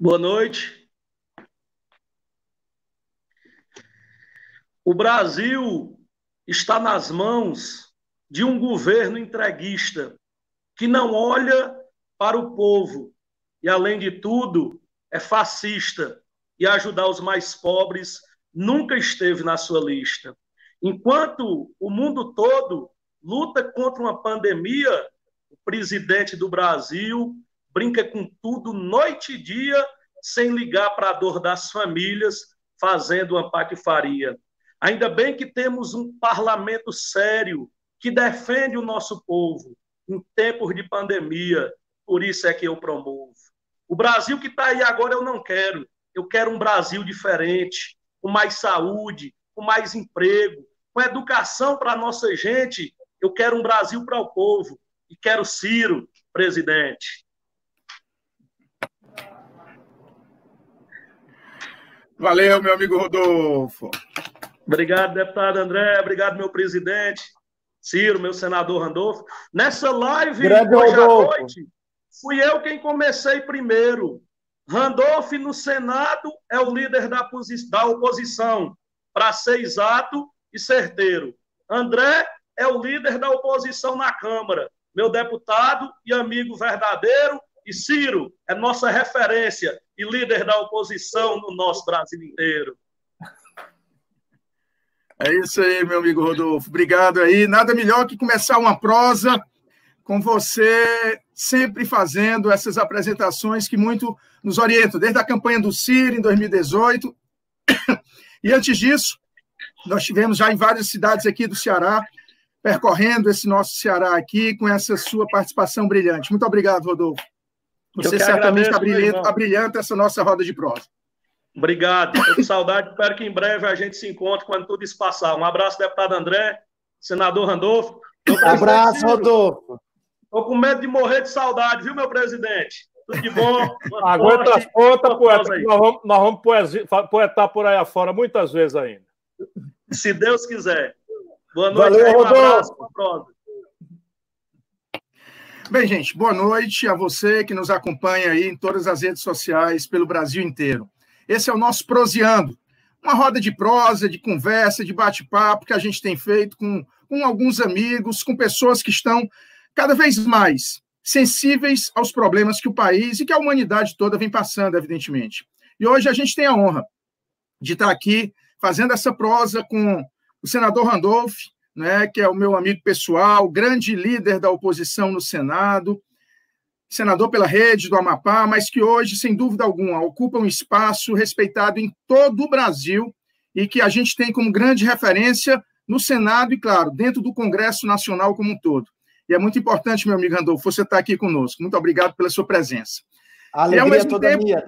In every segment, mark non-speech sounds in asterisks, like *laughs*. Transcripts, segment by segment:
Boa noite. O Brasil está nas mãos de um governo entreguista que não olha para o povo e, além de tudo, é fascista e ajudar os mais pobres nunca esteve na sua lista. Enquanto o mundo todo luta contra uma pandemia, o presidente do Brasil brinca com tudo noite e dia, sem ligar para a dor das famílias, fazendo uma patifaria. Ainda bem que temos um parlamento sério que defende o nosso povo em tempos de pandemia, por isso é que eu promovo. O Brasil que está aí agora eu não quero. Eu quero um Brasil diferente, com mais saúde, com mais emprego, com educação para a nossa gente. Eu quero um Brasil para o povo. E quero Ciro, presidente. Valeu, meu amigo Rodolfo. Obrigado, deputado André. Obrigado, meu presidente. Ciro, meu senador Randolfo. Nessa live, Grande hoje Rodolfo. à noite, fui eu quem comecei primeiro. Randolph, no Senado, é o líder da, da oposição, para ser exato e certeiro. André é o líder da oposição na Câmara, meu deputado e amigo verdadeiro. E Ciro é nossa referência e líder da oposição no nosso Brasil inteiro. É isso aí, meu amigo Rodolfo. Obrigado aí. Nada melhor que começar uma prosa com você sempre fazendo essas apresentações que muito nos orientam, desde a campanha do Ciro em 2018. *coughs* E antes disso, nós tivemos já em várias cidades aqui do Ceará, percorrendo esse nosso Ceará aqui com essa sua participação brilhante. Muito obrigado, Rodolfo. Você que certamente agradeço, meu abrilhanta, essa nossa roda de prosa. Obrigado. Estou com saudade. *laughs* Espero que em breve a gente se encontre quando tudo isso passar. Um abraço, deputado André, senador Randolfo. Abraço, Rodolfo. Tô com medo de morrer de saudade, viu, meu presidente? Tudo de bom. *laughs* Aguenta as pontas, poeta, nós vamos, nós vamos poetar por aí afora muitas vezes ainda. Se Deus quiser. Boa noite. Valeu, aí, um Rodolfo. abraço. Bem, gente, boa noite a você que nos acompanha aí em todas as redes sociais pelo Brasil inteiro. Esse é o nosso Proseando, uma roda de prosa, de conversa, de bate-papo que a gente tem feito com, com alguns amigos, com pessoas que estão cada vez mais sensíveis aos problemas que o país e que a humanidade toda vem passando, evidentemente. E hoje a gente tem a honra de estar aqui fazendo essa prosa com o senador Randolph, né, que é o meu amigo pessoal, grande líder da oposição no Senado, senador pela rede do Amapá, mas que hoje, sem dúvida alguma, ocupa um espaço respeitado em todo o Brasil e que a gente tem como grande referência no Senado e, claro, dentro do Congresso Nacional como um todo. E é muito importante, meu amigo Randolfo, você estar aqui conosco. Muito obrigado pela sua presença. A alegria mesmo toda tempo- minha.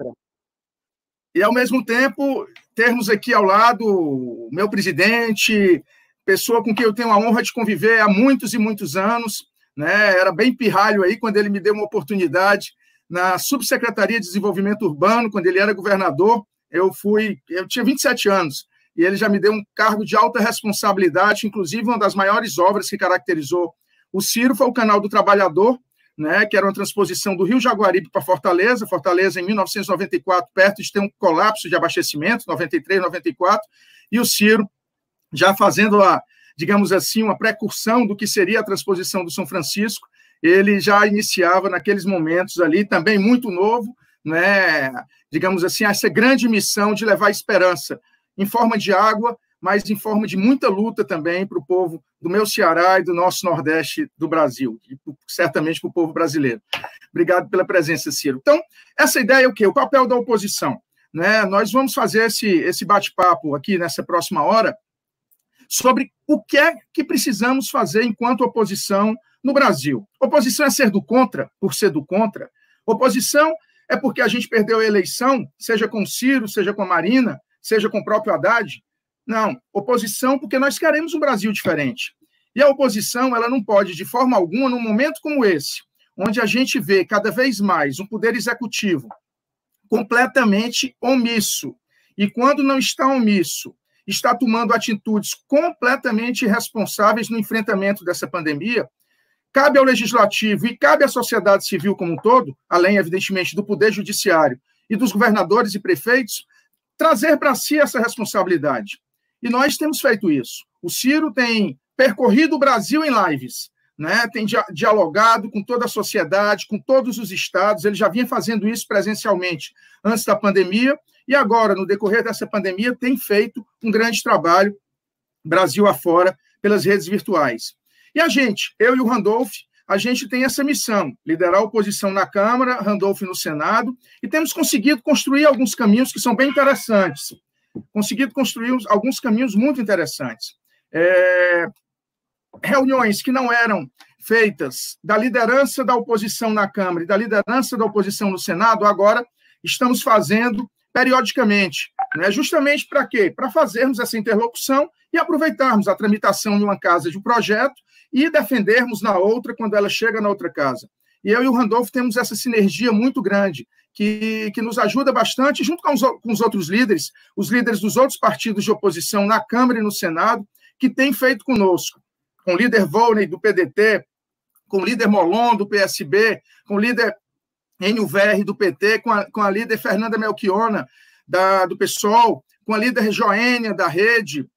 E, ao mesmo tempo, termos aqui ao lado o meu presidente, pessoa com quem eu tenho a honra de conviver há muitos e muitos anos, né? Era bem pirralho aí quando ele me deu uma oportunidade na Subsecretaria de Desenvolvimento Urbano, quando ele era governador. Eu fui, eu tinha 27 anos, e ele já me deu um cargo de alta responsabilidade, inclusive uma das maiores obras que caracterizou o Ciro foi o Canal do Trabalhador, né, que era uma transposição do Rio Jaguaribe para Fortaleza, Fortaleza em 1994, perto de ter um colapso de abastecimento, 93, 94, e o Ciro já fazendo a, digamos assim, uma precursão do que seria a transposição do São Francisco, ele já iniciava naqueles momentos ali, também muito novo, né, digamos assim, essa grande missão de levar esperança em forma de água, mas em forma de muita luta também para o povo do meu Ceará e do nosso Nordeste do Brasil, e certamente para o povo brasileiro. Obrigado pela presença, Ciro. Então, essa ideia é o quê? O papel da oposição. Né? Nós vamos fazer esse, esse bate-papo aqui nessa próxima hora sobre o que é que precisamos fazer enquanto oposição no Brasil. Oposição é ser do contra, por ser do contra. Oposição é porque a gente perdeu a eleição, seja com Ciro, seja com a Marina, seja com o próprio Haddad. Não, oposição porque nós queremos um Brasil diferente. E a oposição, ela não pode, de forma alguma, num momento como esse, onde a gente vê cada vez mais um poder executivo completamente omisso, e quando não está omisso, está tomando atitudes completamente irresponsáveis no enfrentamento dessa pandemia, cabe ao legislativo e cabe à sociedade civil como um todo, além, evidentemente, do poder judiciário e dos governadores e prefeitos trazer para si essa responsabilidade. E nós temos feito isso. O Ciro tem percorrido o Brasil em lives, né? tem dialogado com toda a sociedade, com todos os estados. Ele já vinha fazendo isso presencialmente antes da pandemia, e agora, no decorrer dessa pandemia, tem feito um grande trabalho Brasil afora pelas redes virtuais. E a gente, eu e o Randolph, a gente tem essa missão, liderar a oposição na Câmara, Randolph no Senado, e temos conseguido construir alguns caminhos que são bem interessantes. Conseguido construir alguns caminhos muito interessantes. É, reuniões que não eram feitas da liderança da oposição na Câmara e da liderança da oposição no Senado, agora estamos fazendo periodicamente. Né? Justamente para quê? Para fazermos essa interlocução e aproveitarmos a tramitação de uma casa de um projeto e defendermos na outra quando ela chega na outra casa. E eu e o Randolph temos essa sinergia muito grande, que, que nos ajuda bastante, junto com os, com os outros líderes, os líderes dos outros partidos de oposição na Câmara e no Senado, que têm feito conosco, com o líder Volney do PDT, com o líder Molon do PSB, com o líder Verri do PT, com a, com a líder Fernanda Melchiona da, do PSOL, com a líder Joênia da Rede,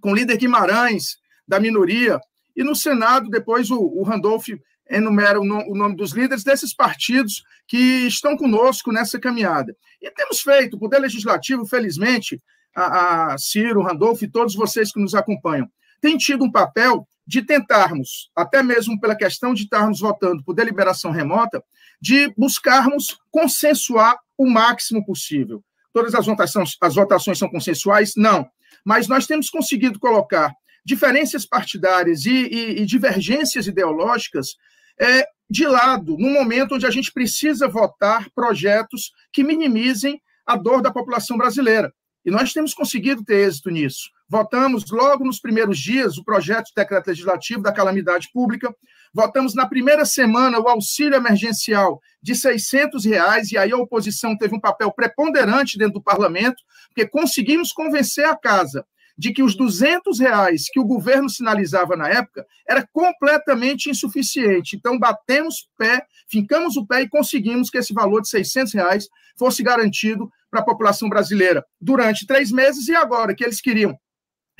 com o líder Guimarães da minoria, e no Senado, depois o, o Randolph enumera o, o nome dos líderes desses partidos que estão conosco nessa caminhada. E temos feito, o Poder Legislativo, felizmente, a, a Ciro, Randolph e todos vocês que nos acompanham, tem tido um papel de tentarmos, até mesmo pela questão de estarmos votando por deliberação remota, de buscarmos consensuar o máximo possível. Todas as votações, as votações são consensuais? Não. Mas nós temos conseguido colocar diferenças partidárias e, e, e divergências ideológicas é, de lado, no momento onde a gente precisa votar projetos que minimizem a dor da população brasileira. E nós temos conseguido ter êxito nisso. Votamos logo nos primeiros dias o projeto de decreto legislativo da calamidade pública, votamos na primeira semana o auxílio emergencial de 600 reais, e aí a oposição teve um papel preponderante dentro do parlamento, porque conseguimos convencer a casa de que os 200 reais que o governo sinalizava na época era completamente insuficiente. Então, batemos pé, fincamos o pé e conseguimos que esse valor de 600 reais fosse garantido para a população brasileira durante três meses e agora que eles queriam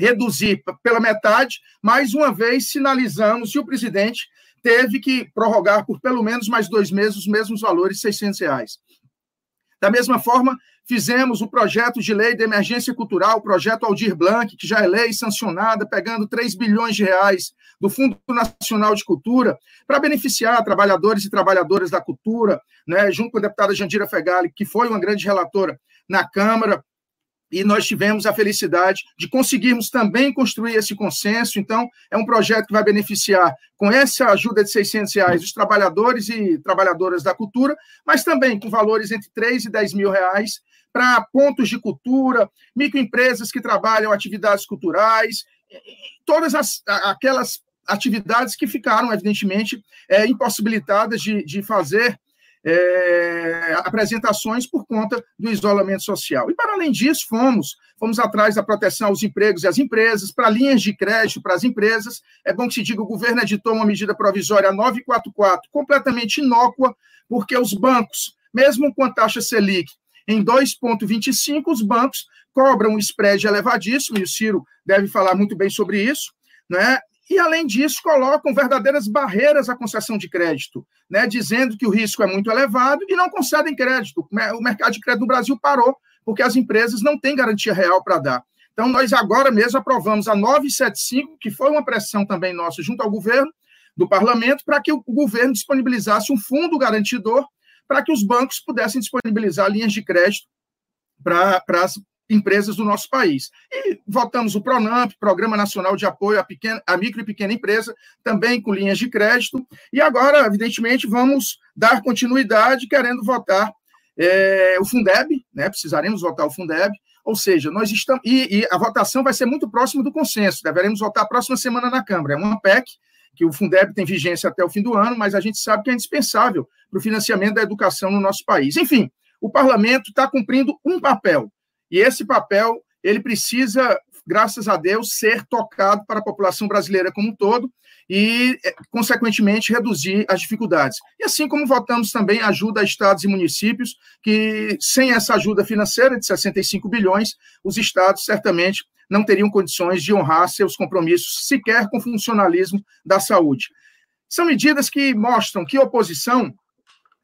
reduzir pela metade, mais uma vez sinalizamos e o presidente teve que prorrogar por pelo menos mais dois meses os mesmos valores, 600 reais. Da mesma forma, fizemos o projeto de lei de emergência cultural, o projeto Aldir Blanc, que já é lei sancionada, pegando 3 bilhões de reais do Fundo Nacional de Cultura, para beneficiar trabalhadores e trabalhadoras da cultura, né, junto com a deputada Jandira Fegali, que foi uma grande relatora na Câmara, e nós tivemos a felicidade de conseguirmos também construir esse consenso. Então, é um projeto que vai beneficiar, com essa ajuda de 600 reais, os trabalhadores e trabalhadoras da cultura, mas também com valores entre 3 e 10 mil reais para pontos de cultura, microempresas que trabalham atividades culturais, todas as, aquelas atividades que ficaram, evidentemente, é, impossibilitadas de, de fazer é, apresentações por conta do isolamento social. E, para além disso, fomos, fomos atrás da proteção aos empregos e às empresas, para linhas de crédito para as empresas. É bom que se diga, o governo editou uma medida provisória 944, completamente inócua, porque os bancos, mesmo com a taxa Selic em 2,25, os bancos cobram um spread elevadíssimo, e o Ciro deve falar muito bem sobre isso, né? E, além disso, colocam verdadeiras barreiras à concessão de crédito, né, dizendo que o risco é muito elevado e não concedem crédito. O mercado de crédito no Brasil parou, porque as empresas não têm garantia real para dar. Então, nós agora mesmo aprovamos a 975, que foi uma pressão também nossa junto ao governo, do parlamento, para que o governo disponibilizasse um fundo garantidor para que os bancos pudessem disponibilizar linhas de crédito para as empresas do nosso país. E votamos o PRONAMP, Programa Nacional de Apoio à, pequena, à Micro e Pequena Empresa, também com linhas de crédito. E agora, evidentemente, vamos dar continuidade querendo votar é, o Fundeb, né? precisaremos votar o Fundeb, ou seja, nós estamos. E, e, a votação vai ser muito próxima do consenso, deveremos votar a próxima semana na Câmara. É uma PEC, que o Fundeb tem vigência até o fim do ano, mas a gente sabe que é indispensável para o financiamento da educação no nosso país. Enfim, o parlamento está cumprindo um papel, e esse papel ele precisa graças a Deus, ser tocado para a população brasileira como um todo e, é, consequentemente, reduzir as dificuldades. E assim como votamos também ajuda a estados e municípios, que sem essa ajuda financeira de 65 bilhões, os estados certamente não teriam condições de honrar seus compromissos, sequer com o funcionalismo da saúde. São medidas que mostram que oposição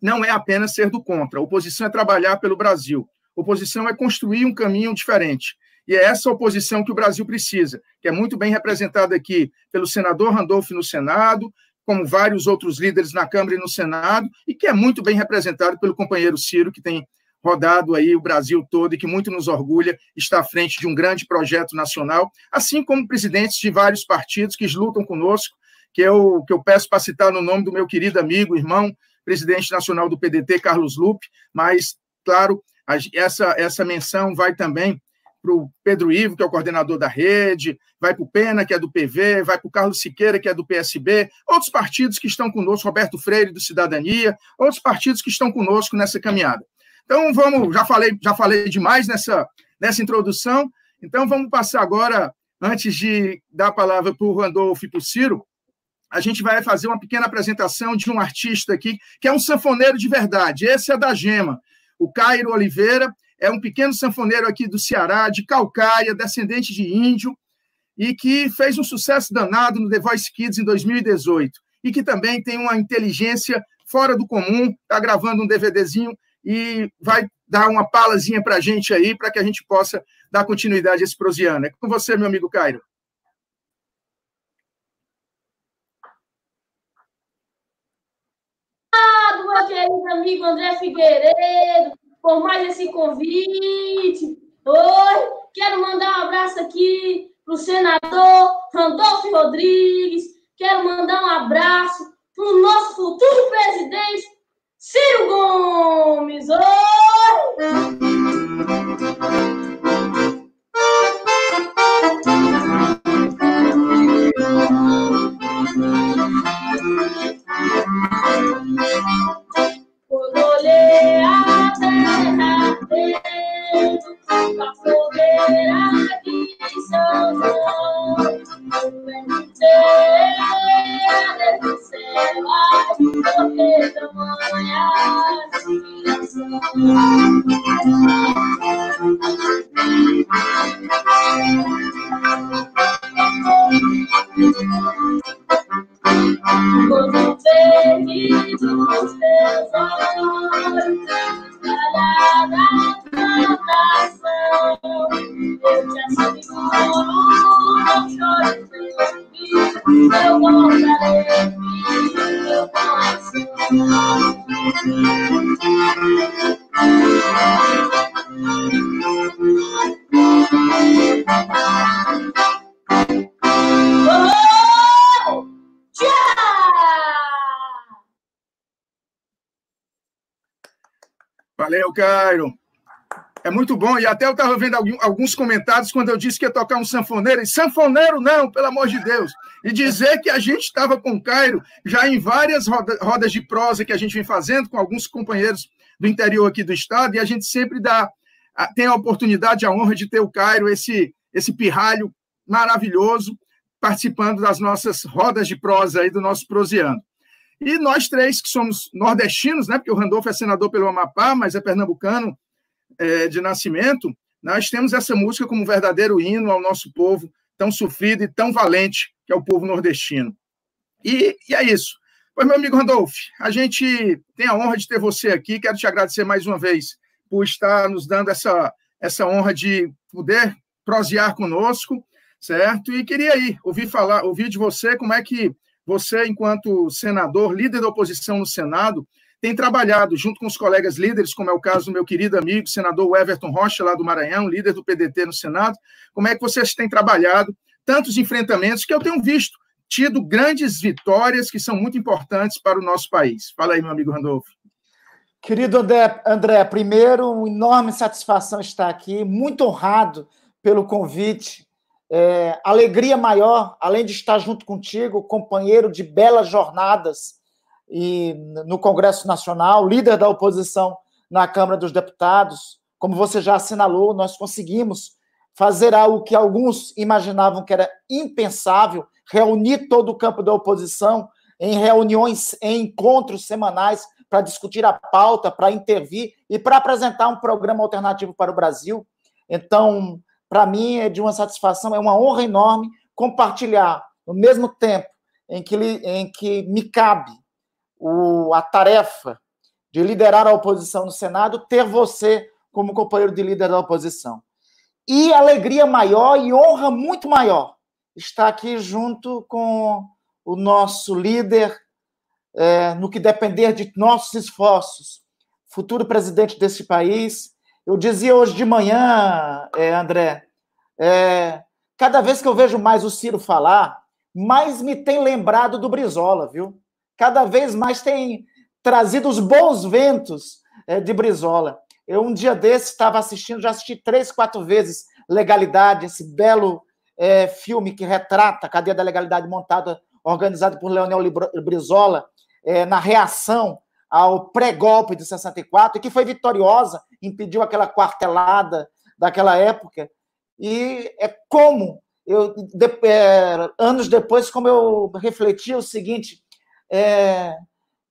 não é apenas ser do contra, oposição é trabalhar pelo Brasil, oposição é construir um caminho diferente. E é essa oposição que o Brasil precisa, que é muito bem representada aqui pelo senador Randolph no Senado, como vários outros líderes na Câmara e no Senado, e que é muito bem representado pelo companheiro Ciro, que tem rodado aí o Brasil todo e que muito nos orgulha estar à frente de um grande projeto nacional, assim como presidentes de vários partidos que lutam conosco, que eu, que eu peço para citar no nome do meu querido amigo, irmão, presidente nacional do PDT, Carlos Lupe, mas, claro, essa, essa menção vai também para o Pedro Ivo, que é o coordenador da rede, vai para o Pena, que é do PV, vai para o Carlos Siqueira, que é do PSB, outros partidos que estão conosco, Roberto Freire, do Cidadania, outros partidos que estão conosco nessa caminhada. Então, vamos, já falei, já falei demais nessa, nessa introdução, então vamos passar agora, antes de dar a palavra para o Randolfo e para o Ciro, a gente vai fazer uma pequena apresentação de um artista aqui, que é um sanfoneiro de verdade. Esse é da Gema, o Cairo Oliveira, é um pequeno sanfoneiro aqui do Ceará, de Calcaia, descendente de índio, e que fez um sucesso danado no The Voice Kids em 2018, e que também tem uma inteligência fora do comum, está gravando um DVDzinho e vai dar uma palazinha para a gente aí, para que a gente possa dar continuidade a esse prosiano. É com você, meu amigo Cairo. Obrigado, meu querido amigo André Figueiredo, por mais esse convite. Oi, quero mandar um abraço aqui para o senador Randolfo Rodrigues. Quero mandar um abraço para o nosso futuro presidente, Ciro Gomes. Oi! Valeu, Cairo. É muito bom. E até eu estava vendo alguns comentários quando eu disse que ia tocar um sanfoneiro. E sanfoneiro não, pelo amor de Deus. E dizer que a gente estava com o Cairo já em várias rodas de prosa que a gente vem fazendo com alguns companheiros do interior aqui do estado, e a gente sempre dá, tem a oportunidade, a honra de ter o Cairo, esse, esse pirralho maravilhoso, participando das nossas rodas de prosa aí do nosso proseando. E nós três, que somos nordestinos, né, porque o Randolfo é senador pelo Amapá, mas é pernambucano é, de nascimento, nós temos essa música como um verdadeiro hino ao nosso povo, tão sofrido e tão valente, que é o povo nordestino. E, e é isso. Pois, meu amigo Randolph, a gente tem a honra de ter você aqui. Quero te agradecer mais uma vez por estar nos dando essa, essa honra de poder prosear conosco, certo? E queria aí ouvir falar, ouvir de você como é que você, enquanto senador, líder da oposição no Senado, tem trabalhado junto com os colegas líderes, como é o caso do meu querido amigo, senador Everton Rocha, lá do Maranhão, líder do PDT no Senado. Como é que vocês têm trabalhado tantos enfrentamentos que eu tenho visto, tido grandes vitórias que são muito importantes para o nosso país? Fala aí, meu amigo Randolfo. Querido André, André, primeiro, uma enorme satisfação estar aqui, muito honrado pelo convite. É, alegria maior, além de estar junto contigo, companheiro de belas jornadas e no Congresso Nacional, líder da oposição na Câmara dos Deputados. Como você já assinalou, nós conseguimos fazer algo que alguns imaginavam que era impensável, reunir todo o campo da oposição em reuniões, em encontros semanais para discutir a pauta, para intervir e para apresentar um programa alternativo para o Brasil. Então, para mim é de uma satisfação, é uma honra enorme compartilhar, no mesmo tempo em que, em que me cabe o, a tarefa de liderar a oposição no Senado, ter você como companheiro de líder da oposição. E alegria maior e honra muito maior estar aqui junto com o nosso líder, é, no que depender de nossos esforços, futuro presidente desse país. Eu dizia hoje de manhã, é, André, é, cada vez que eu vejo mais o Ciro falar, mais me tem lembrado do Brizola, viu? Cada vez mais tem trazido os bons ventos é, de Brizola. Eu, um dia desse, estava assistindo, já assisti três, quatro vezes Legalidade, esse belo é, filme que retrata a cadeia da legalidade montada, organizado por Leonel Brizola, é, na reação ao pré-golpe de 64, e que foi vitoriosa, impediu aquela quartelada daquela época. E é como, eu, de, é, anos depois, como eu refleti o seguinte: é,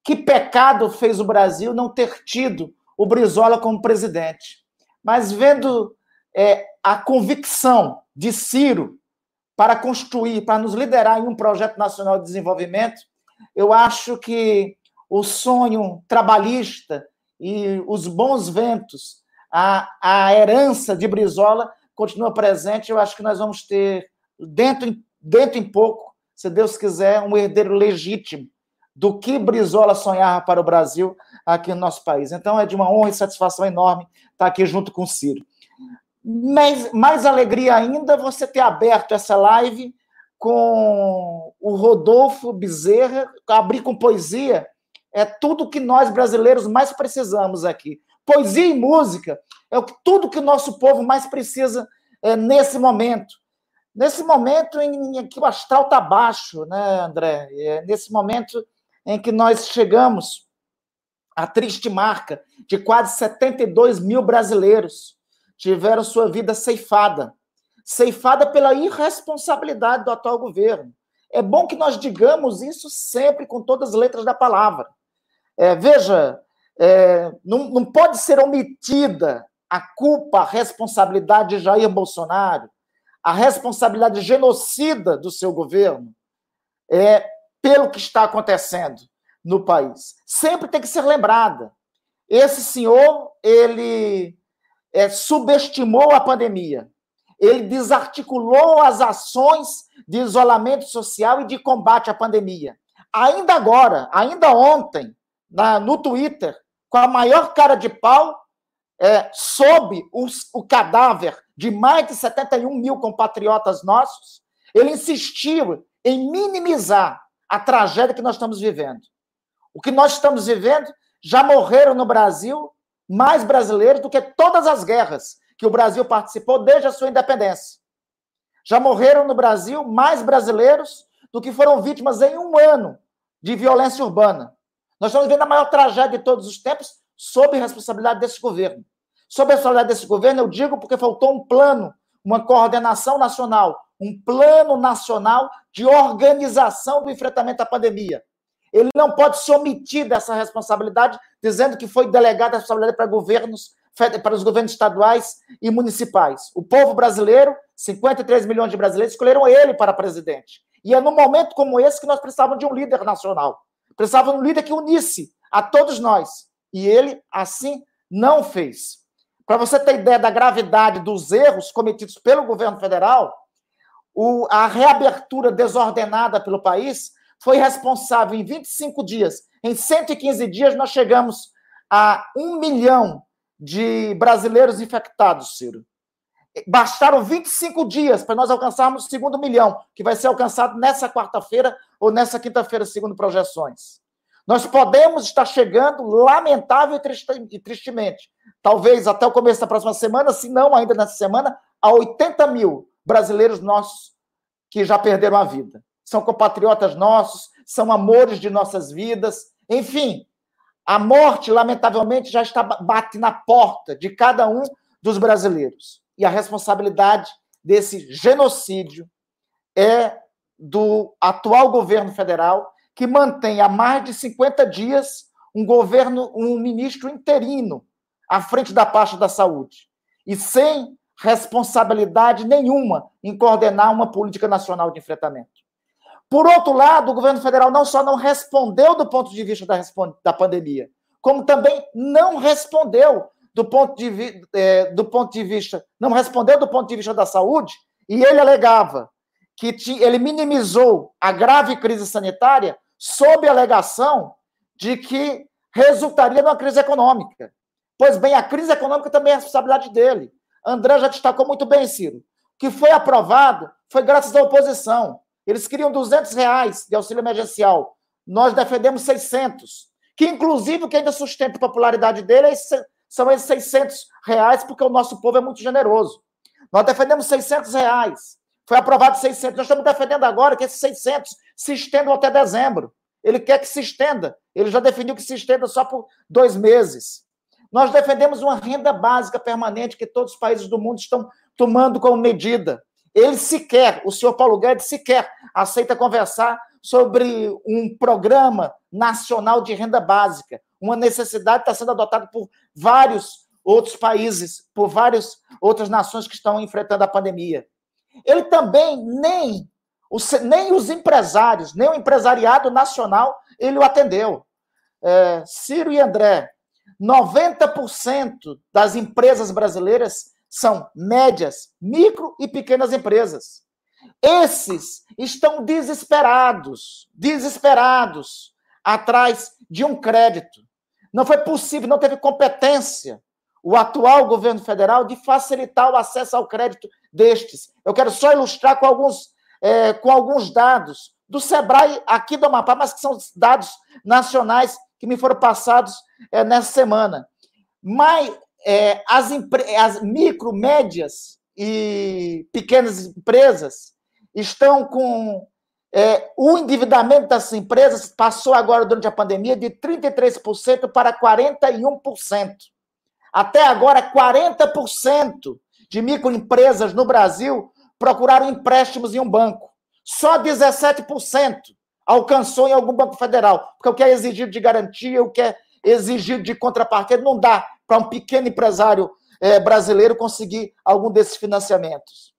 que pecado fez o Brasil não ter tido o Brizola como presidente. Mas vendo é, a convicção de Ciro para construir, para nos liderar em um projeto nacional de desenvolvimento, eu acho que o sonho trabalhista e os bons ventos, a, a herança de Brizola continua presente. Eu acho que nós vamos ter, dentro, dentro em pouco, se Deus quiser, um herdeiro legítimo do que Brizola sonhava para o Brasil aqui no nosso país. Então, é de uma honra e satisfação enorme estar aqui junto com o Ciro. Mais, mais alegria ainda você ter aberto essa live com o Rodolfo Bezerra, abrir com poesia. É tudo que nós brasileiros mais precisamos aqui. Poesia e música é tudo que o nosso povo mais precisa é, nesse momento. Nesse momento em que o astral está baixo, né, André? É nesse momento em que nós chegamos à triste marca de quase 72 mil brasileiros tiveram sua vida ceifada ceifada pela irresponsabilidade do atual governo. É bom que nós digamos isso sempre com todas as letras da palavra. É, veja, é, não, não pode ser omitida a culpa, a responsabilidade de Jair Bolsonaro, a responsabilidade genocida do seu governo, é, pelo que está acontecendo no país. Sempre tem que ser lembrada. Esse senhor, ele é, subestimou a pandemia. Ele desarticulou as ações de isolamento social e de combate à pandemia. Ainda agora, ainda ontem, na, no Twitter, com a maior cara de pau, é, sob os, o cadáver de mais de 71 mil compatriotas nossos, ele insistiu em minimizar a tragédia que nós estamos vivendo. O que nós estamos vivendo, já morreram no Brasil mais brasileiros do que todas as guerras que o Brasil participou desde a sua independência. Já morreram no Brasil mais brasileiros do que foram vítimas em um ano de violência urbana. Nós estamos vendo a maior tragédia de todos os tempos sob responsabilidade desse governo. Sob a responsabilidade desse governo, eu digo porque faltou um plano, uma coordenação nacional, um plano nacional de organização do enfrentamento à pandemia. Ele não pode se omitir dessa responsabilidade, dizendo que foi delegada a responsabilidade para governos para os governos estaduais e municipais. O povo brasileiro, 53 milhões de brasileiros, escolheram ele para presidente. E é num momento como esse que nós precisávamos de um líder nacional. Precisávamos de um líder que unisse a todos nós. E ele, assim, não fez. Para você ter ideia da gravidade dos erros cometidos pelo governo federal, o, a reabertura desordenada pelo país foi responsável em 25 dias. Em 115 dias, nós chegamos a 1 milhão de brasileiros infectados, Ciro. Bastaram 25 dias para nós alcançarmos o segundo milhão, que vai ser alcançado nessa quarta-feira ou nessa quinta-feira, segundo projeções. Nós podemos estar chegando, lamentável e tristemente, talvez até o começo da próxima semana, se não ainda nessa semana, a 80 mil brasileiros nossos que já perderam a vida. São compatriotas nossos, são amores de nossas vidas, enfim, a morte, lamentavelmente, já está bate na porta de cada um dos brasileiros. E a responsabilidade desse genocídio é do atual governo federal, que mantém há mais de 50 dias um governo, um ministro interino à frente da pasta da saúde, e sem responsabilidade nenhuma em coordenar uma política nacional de enfrentamento. Por outro lado, o governo federal não só não respondeu do ponto de vista da, da pandemia, como também não respondeu do ponto, de, é, do ponto de vista, não respondeu do ponto de vista da saúde, e ele alegava que ele minimizou a grave crise sanitária sob a alegação de que resultaria numa crise econômica. Pois bem, a crise econômica também é responsabilidade dele. André já destacou muito bem, Ciro. O que foi aprovado foi graças à oposição. Eles queriam 200 reais de auxílio emergencial. Nós defendemos 600. Que, inclusive, o que ainda sustenta a popularidade dele é são esses 600 reais, porque o nosso povo é muito generoso. Nós defendemos 600 reais. Foi aprovado 600. Nós estamos defendendo agora que esses 600 se estendam até dezembro. Ele quer que se estenda. Ele já definiu que se estenda só por dois meses. Nós defendemos uma renda básica permanente que todos os países do mundo estão tomando como medida. Ele sequer, o senhor Paulo Guedes sequer aceita conversar sobre um programa nacional de renda básica. Uma necessidade está sendo adotada por vários outros países, por várias outras nações que estão enfrentando a pandemia. Ele também nem os, nem os empresários, nem o empresariado nacional, ele o atendeu. É, Ciro e André, 90% das empresas brasileiras são médias, micro e pequenas empresas. Esses estão desesperados, desesperados, atrás de um crédito. Não foi possível, não teve competência o atual governo federal de facilitar o acesso ao crédito destes. Eu quero só ilustrar com alguns, é, com alguns dados do Sebrae aqui do Amapá, mas que são dados nacionais que me foram passados é, nessa semana. Mas é, as, as micro, médias e pequenas empresas estão com é, o endividamento das empresas passou agora durante a pandemia de 33% para 41%. Até agora, 40% de microempresas no Brasil procuraram empréstimos em um banco. Só 17% alcançou em algum banco federal, porque o que é exigido de garantia, o que é exigido de contrapartida, não dá para um pequeno empresário é, brasileiro conseguir algum desses financiamentos.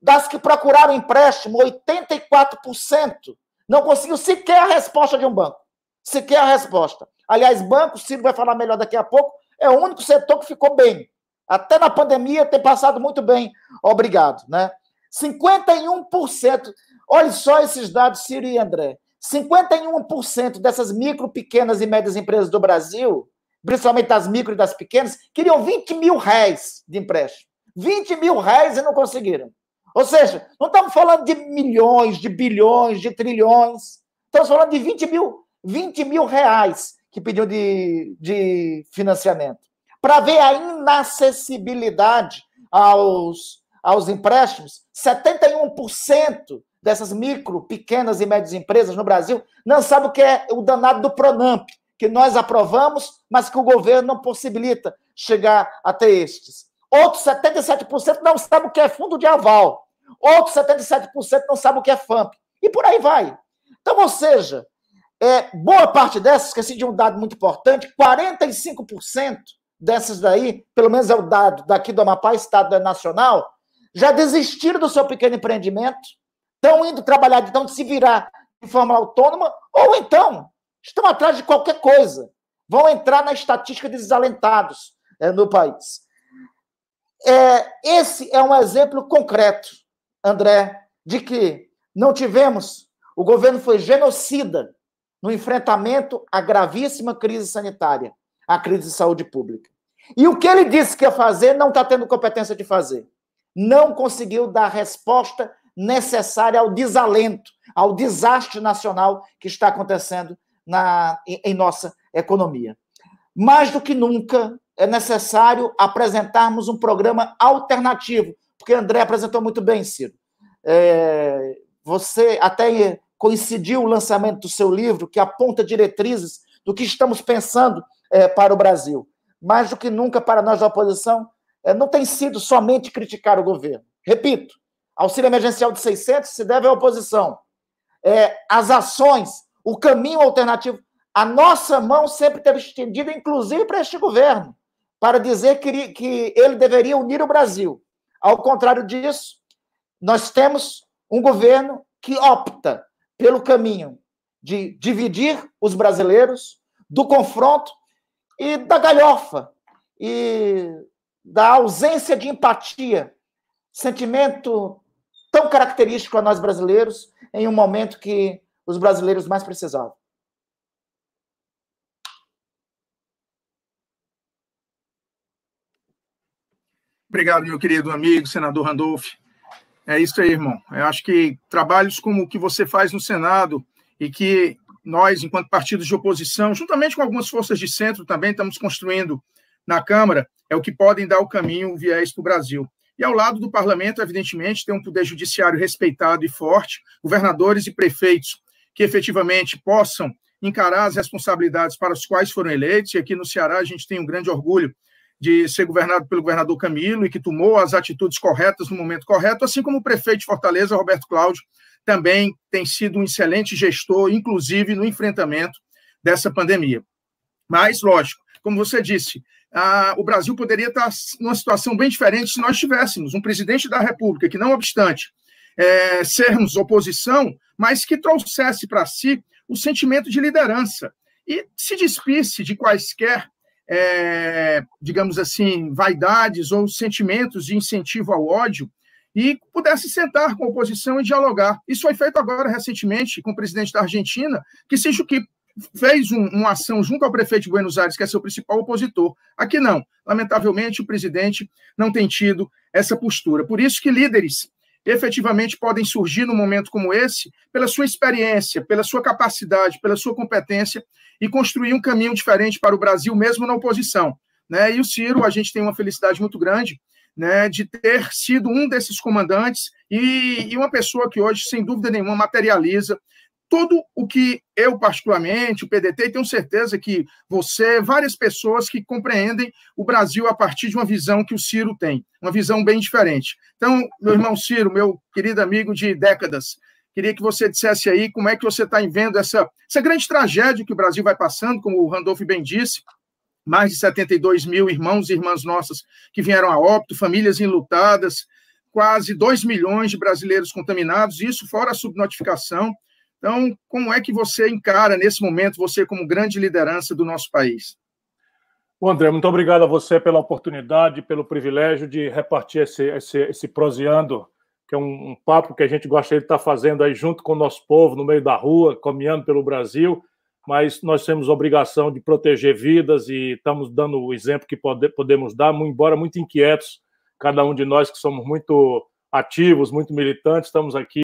Das que procuraram empréstimo, 84% não conseguiu sequer a resposta de um banco. Sequer a resposta. Aliás, banco, o Ciro vai falar melhor daqui a pouco, é o único setor que ficou bem. Até na pandemia tem passado muito bem. Obrigado, né? 51%. Olha só esses dados, Ciro e André. 51% dessas micro, pequenas e médias empresas do Brasil, principalmente das micro e das pequenas, queriam 20 mil reais de empréstimo. 20 mil reais e não conseguiram. Ou seja, não estamos falando de milhões, de bilhões, de trilhões. Estamos falando de 20 mil, 20 mil reais que pediu de, de financiamento. Para ver a inacessibilidade aos, aos empréstimos, 71% dessas micro, pequenas e médias empresas no Brasil não sabe o que é o danado do Pronamp, que nós aprovamos, mas que o governo não possibilita chegar até estes. Outros 77% não sabem o que é fundo de aval. Outros 77% não sabem o que é FAMP. E por aí vai. Então, ou seja, é, boa parte dessas, esqueci de um dado muito importante, 45% dessas daí, pelo menos é o dado daqui do Amapá, Estado Nacional, já desistiram do seu pequeno empreendimento, estão indo trabalhar, estão se virar de forma autônoma, ou então estão atrás de qualquer coisa. Vão entrar na estatística de desalentados é, no país. É, esse é um exemplo concreto, André, de que não tivemos, o governo foi genocida no enfrentamento à gravíssima crise sanitária, à crise de saúde pública. E o que ele disse que ia fazer, não está tendo competência de fazer. Não conseguiu dar resposta necessária ao desalento, ao desastre nacional que está acontecendo na, em, em nossa economia. Mais do que nunca, é necessário apresentarmos um programa alternativo, porque André apresentou muito bem, Ciro. É, você até coincidiu o lançamento do seu livro, que aponta diretrizes do que estamos pensando é, para o Brasil. Mais do que nunca, para nós da oposição, é, não tem sido somente criticar o governo. Repito, auxílio emergencial de 600 se deve à oposição. É, as ações, o caminho alternativo, a nossa mão sempre teve estendida, inclusive para este governo, para dizer que, que ele deveria unir o Brasil. Ao contrário disso, nós temos um governo que opta pelo caminho de dividir os brasileiros, do confronto e da galhofa e da ausência de empatia, sentimento tão característico a nós brasileiros em um momento que os brasileiros mais precisavam. Obrigado, meu querido amigo, senador Randolph. É isso aí, irmão. Eu acho que trabalhos como o que você faz no Senado e que nós, enquanto partidos de oposição, juntamente com algumas forças de centro também, estamos construindo na Câmara, é o que podem dar o caminho, o viés para o Brasil. E ao lado do parlamento, evidentemente, tem um poder judiciário respeitado e forte, governadores e prefeitos que efetivamente possam encarar as responsabilidades para as quais foram eleitos. E aqui no Ceará a gente tem um grande orgulho de ser governado pelo governador Camilo e que tomou as atitudes corretas no momento correto, assim como o prefeito de Fortaleza, Roberto Cláudio, também tem sido um excelente gestor, inclusive no enfrentamento dessa pandemia. Mas, lógico, como você disse, o Brasil poderia estar numa situação bem diferente se nós tivéssemos um presidente da República que, não obstante é, sermos oposição, mas que trouxesse para si o sentimento de liderança e se despisse de quaisquer é, digamos assim, vaidades ou sentimentos de incentivo ao ódio e pudesse sentar com a oposição e dialogar. Isso foi feito agora recentemente com o presidente da Argentina, que se que fez um, uma ação junto ao prefeito de Buenos Aires, que é seu principal opositor. Aqui não. Lamentavelmente, o presidente não tem tido essa postura. Por isso que líderes efetivamente podem surgir num momento como esse, pela sua experiência, pela sua capacidade, pela sua competência e construir um caminho diferente para o Brasil, mesmo na oposição. Né? E o Ciro, a gente tem uma felicidade muito grande né, de ter sido um desses comandantes e, e uma pessoa que hoje, sem dúvida nenhuma, materializa tudo o que eu, particularmente, o PDT, tenho certeza que você, várias pessoas que compreendem o Brasil a partir de uma visão que o Ciro tem, uma visão bem diferente. Então, meu irmão Ciro, meu querido amigo de décadas, queria que você dissesse aí como é que você está vendo essa, essa grande tragédia que o Brasil vai passando, como o Randolph bem disse, mais de 72 mil irmãos e irmãs nossas que vieram a óbito, famílias enlutadas, quase 2 milhões de brasileiros contaminados, isso fora a subnotificação. Então, como é que você encara nesse momento, você como grande liderança do nosso país? Bom, André, muito obrigado a você pela oportunidade, pelo privilégio de repartir esse, esse, esse proseando, que é um, um papo que a gente gostaria de estar fazendo aí junto com o nosso povo, no meio da rua, caminhando pelo Brasil, mas nós temos obrigação de proteger vidas e estamos dando o exemplo que pode, podemos dar, embora muito inquietos, cada um de nós que somos muito ativos, muito militantes, estamos aqui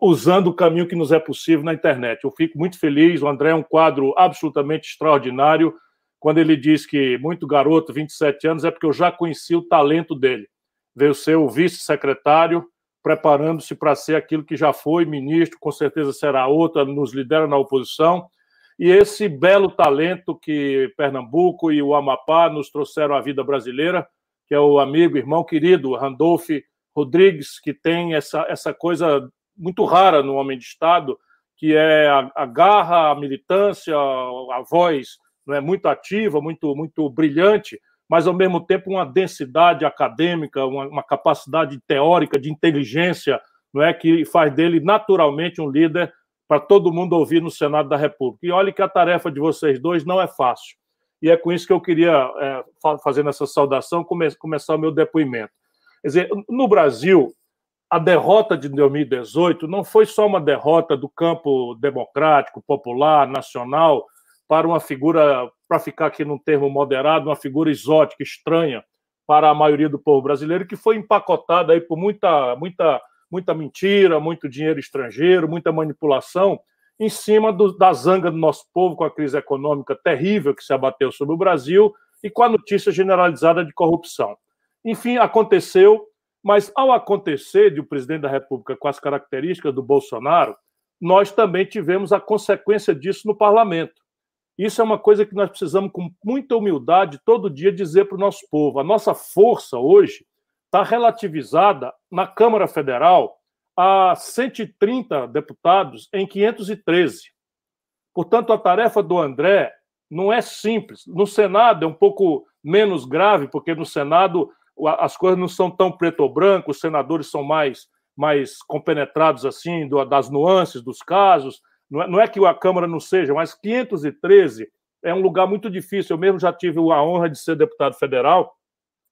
usando o caminho que nos é possível na internet. Eu fico muito feliz. O André é um quadro absolutamente extraordinário. Quando ele diz que muito garoto, 27 anos, é porque eu já conheci o talento dele. Veio ser o vice-secretário, preparando-se para ser aquilo que já foi ministro, com certeza será outra, nos lidera na oposição. E esse belo talento que Pernambuco e o Amapá nos trouxeram à vida brasileira, que é o amigo, irmão querido Randolph Rodrigues, que tem essa, essa coisa muito rara no homem de Estado, que é a, a garra, a militância, a, a voz é muito ativa, muito muito brilhante, mas ao mesmo tempo uma densidade acadêmica, uma, uma, capacidade teórica de inteligência, não é que faz dele naturalmente um líder para todo mundo ouvir no Senado da República. E olhe que a tarefa de vocês dois não é fácil. E é com isso que eu queria, é, fazendo essa saudação, come, começar o meu depoimento. Quer dizer, no Brasil, a derrota de 2018 não foi só uma derrota do campo democrático, popular, nacional, para uma figura, para ficar aqui num termo moderado, uma figura exótica, estranha para a maioria do povo brasileiro, que foi empacotada aí por muita, muita, muita mentira, muito dinheiro estrangeiro, muita manipulação, em cima do, da zanga do nosso povo com a crise econômica terrível que se abateu sobre o Brasil e com a notícia generalizada de corrupção. Enfim, aconteceu, mas ao acontecer de o presidente da República com as características do Bolsonaro, nós também tivemos a consequência disso no parlamento. Isso é uma coisa que nós precisamos, com muita humildade, todo dia dizer para o nosso povo. A nossa força hoje está relativizada na Câmara Federal a 130 deputados em 513. Portanto, a tarefa do André não é simples. No Senado é um pouco menos grave, porque no Senado as coisas não são tão preto ou branco, os senadores são mais, mais compenetrados assim das nuances dos casos. Não é, não é que a Câmara não seja, mas 513 é um lugar muito difícil. Eu mesmo já tive a honra de ser deputado federal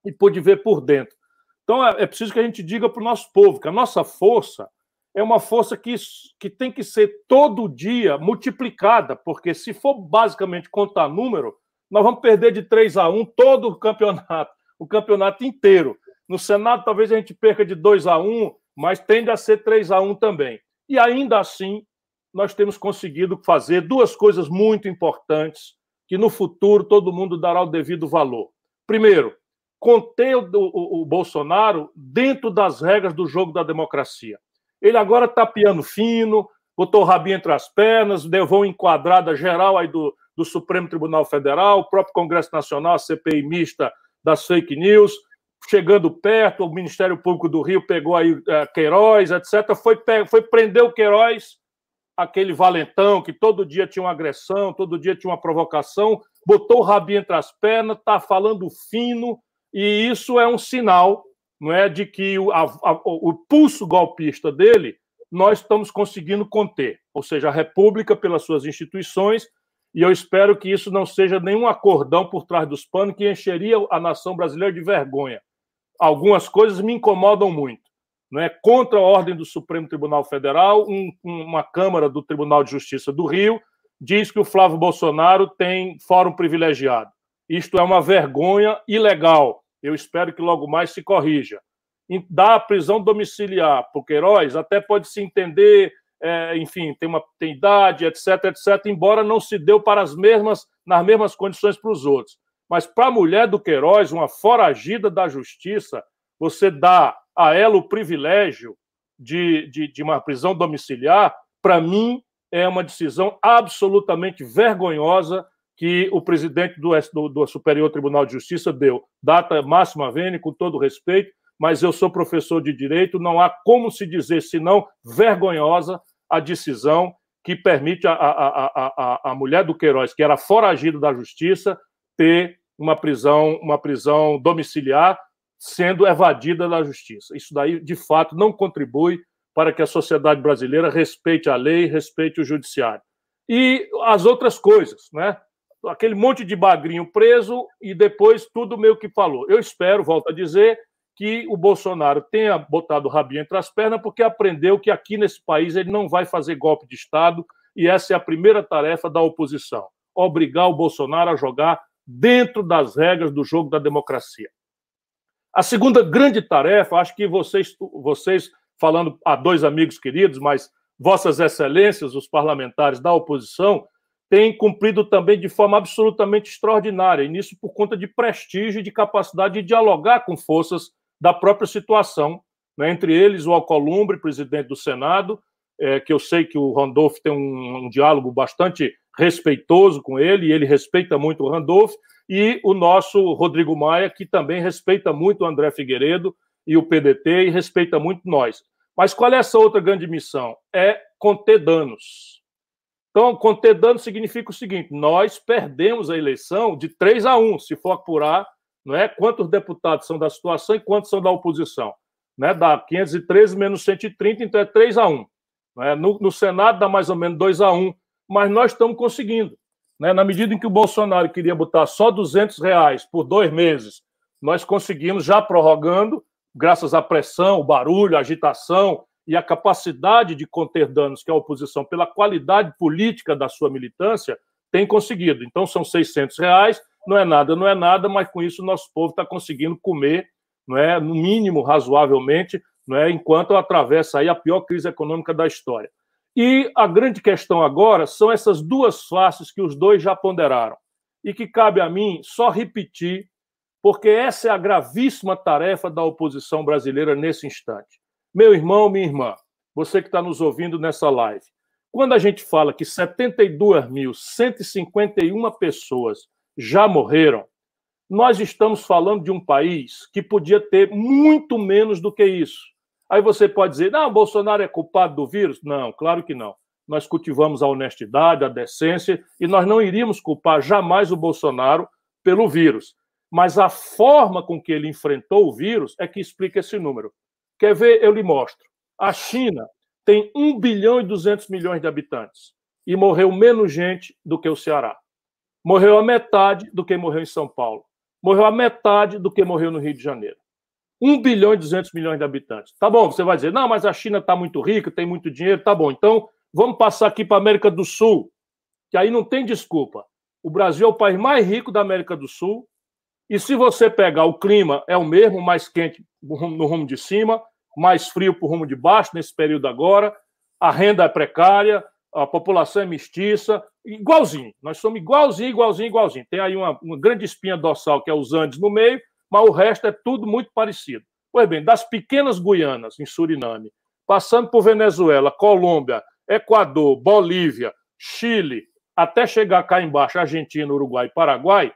e pude ver por dentro. Então é, é preciso que a gente diga para o nosso povo que a nossa força é uma força que, que tem que ser todo dia multiplicada, porque se for basicamente contar número, nós vamos perder de 3 a 1 todo o campeonato, o campeonato inteiro. No Senado, talvez a gente perca de 2 a 1, mas tende a ser 3 a 1 também. E ainda assim, nós temos conseguido fazer duas coisas muito importantes que no futuro todo mundo dará o devido valor. Primeiro, conter o, o, o Bolsonaro dentro das regras do jogo da democracia. Ele agora está piano fino, botou o rabinho entre as pernas, levou uma enquadrada geral aí do, do Supremo Tribunal Federal, o próprio Congresso Nacional, a CPI mista das fake news, chegando perto, o Ministério Público do Rio pegou aí é, Queiroz, etc. Foi, foi prender o Queiroz, aquele valentão que todo dia tinha uma agressão, todo dia tinha uma provocação, botou o rabinho entre as pernas, está falando fino, e isso é um sinal não é de que o, a, a, o pulso golpista dele nós estamos conseguindo conter, ou seja, a República pelas suas instituições, e eu espero que isso não seja nenhum acordão por trás dos panos que encheria a nação brasileira de vergonha. Algumas coisas me incomodam muito. Não é contra a ordem do Supremo Tribunal Federal, um, uma Câmara do Tribunal de Justiça do Rio diz que o Flávio Bolsonaro tem fórum privilegiado. Isto é uma vergonha ilegal eu espero que logo mais se corrija. Da prisão domiciliar o Queiroz, até pode se entender, é, enfim, tem, uma, tem idade, etc, etc, embora não se deu para as mesmas, nas mesmas condições para os outros. Mas para a mulher do Queiroz, uma foragida da justiça, você dá a ela o privilégio de, de, de uma prisão domiciliar, para mim, é uma decisão absolutamente vergonhosa que o presidente do, do, do, Superior Tribunal de Justiça deu. Data máxima vênia, com todo respeito, mas eu sou professor de direito, não há como se dizer, senão vergonhosa, a decisão que permite a, a, a, a, mulher do Queiroz, que era foragida da justiça, ter uma prisão, uma prisão domiciliar, sendo evadida da justiça. Isso daí, de fato, não contribui para que a sociedade brasileira respeite a lei, respeite o judiciário. E as outras coisas, né? aquele monte de bagrinho preso e depois tudo meio que falou. Eu espero, volto a dizer, que o Bolsonaro tenha botado o rabinho entre as pernas, porque aprendeu que aqui nesse país ele não vai fazer golpe de Estado, e essa é a primeira tarefa da oposição: obrigar o Bolsonaro a jogar dentro das regras do jogo da democracia. A segunda grande tarefa, acho que vocês, vocês falando a dois amigos queridos, mas Vossas Excelências, os parlamentares da oposição, tem cumprido também de forma absolutamente extraordinária, e nisso por conta de prestígio e de capacidade de dialogar com forças da própria situação, né? entre eles o Alcolumbre, presidente do Senado, é, que eu sei que o Randolph tem um, um, diálogo bastante respeitoso com ele, e ele respeita muito o Randolph, e o nosso Rodrigo Maia, que também respeita muito o André Figueiredo e o PDT, e respeita muito nós. Mas qual é essa outra grande missão? É conter danos então, conter dano significa o seguinte: nós perdemos a eleição de 3 a 1, se for apurar não é, quantos deputados são da situação e quantos são da oposição. Né? Dá 513 menos 130, então é 3 a 1. Né? No, no Senado dá mais ou menos 2 a 1, mas nós estamos conseguindo. Né? Na medida em que o Bolsonaro queria botar só 200 reais por dois meses, nós conseguimos, já prorrogando, graças à pressão, o barulho, a agitação, e a capacidade de conter danos que a oposição, pela qualidade política da sua militância, tem conseguido. Então, são 600 reais, não é nada, não é nada, mas com isso o nosso povo está conseguindo comer, não é, no mínimo, razoavelmente, não é, enquanto atravessa aí a pior crise econômica da história. E a grande questão agora são essas duas faces que os dois já ponderaram e que cabe a mim só repetir, porque essa é a gravíssima tarefa da oposição brasileira nesse instante. Meu irmão, minha irmã, você que está nos ouvindo nessa live, quando a gente fala que 72.151 pessoas já morreram, Nós estamos falando de um país que podia ter muito menos do que isso. Aí você pode dizer, não, Bolsonaro é culpado do vírus? Não, claro que não. Nós cultivamos a honestidade, a decência, e nós não iríamos culpar jamais o Bolsonaro pelo vírus. Mas a forma com que ele enfrentou o vírus é que explica esse número. Quer ver? Eu lhe mostro. A China tem 1 bilhão e 200 milhões de habitantes e morreu menos gente do que o Ceará. Morreu a metade do que morreu em São Paulo. Morreu a metade do que morreu no Rio de Janeiro. 1 bilhão e 200 milhões de habitantes. Tá bom, você vai dizer, não, mas a China está muito rica, tem muito dinheiro. Tá bom, então vamos passar aqui para a América do Sul, que aí não tem desculpa. O Brasil é o país mais rico da América do Sul. E se você pegar o clima, é o mesmo, mais quente no rumo de cima, mais frio para o rumo de baixo, nesse período agora. A renda é precária, a população é mestiça, igualzinho. Nós somos igualzinho, igualzinho, igualzinho. Tem aí uma, uma grande espinha dorsal, que é os Andes no meio, mas o resto é tudo muito parecido. Pois bem, das pequenas Guianas, em Suriname, passando por Venezuela, Colômbia, Equador, Bolívia, Chile, até chegar cá embaixo, Argentina, Uruguai e Paraguai,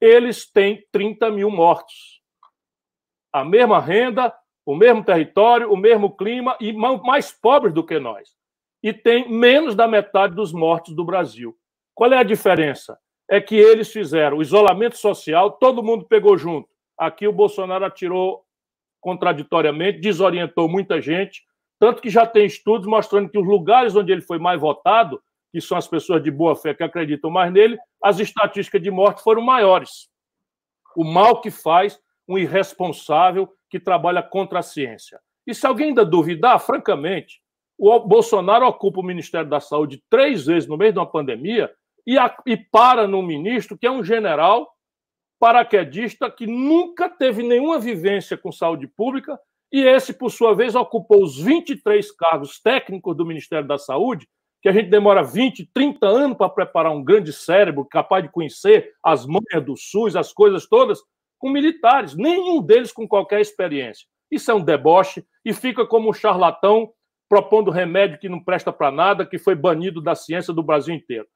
eles têm 30 mil mortos. A mesma renda, o mesmo território, o mesmo clima e mais pobres do que nós e tem menos da metade dos mortos do Brasil. Qual é a diferença? É que eles fizeram isolamento social, todo mundo pegou junto. Aqui o Bolsonaro atirou contraditoriamente, desorientou muita gente, tanto que já tem estudos mostrando que os lugares onde ele foi mais votado, que são as pessoas de boa fé que acreditam mais nele, as estatísticas de morte foram maiores. O mal que faz um irresponsável que trabalha contra a ciência. E se alguém ainda duvidar, francamente, o Bolsonaro ocupa o Ministério da Saúde três vezes no meio de uma pandemia e, a, e para num ministro que é um general paraquedista que nunca teve nenhuma vivência com saúde pública e esse, por sua vez, ocupou os 23 cargos técnicos do Ministério da Saúde, que a gente demora 20, 30 anos para preparar um grande cérebro capaz de conhecer as manhas do SUS, as coisas todas, com militares, nenhum deles com qualquer experiência. Isso é um deboche e fica como um charlatão propondo remédio que não presta para nada, que foi banido da ciência do Brasil inteiro.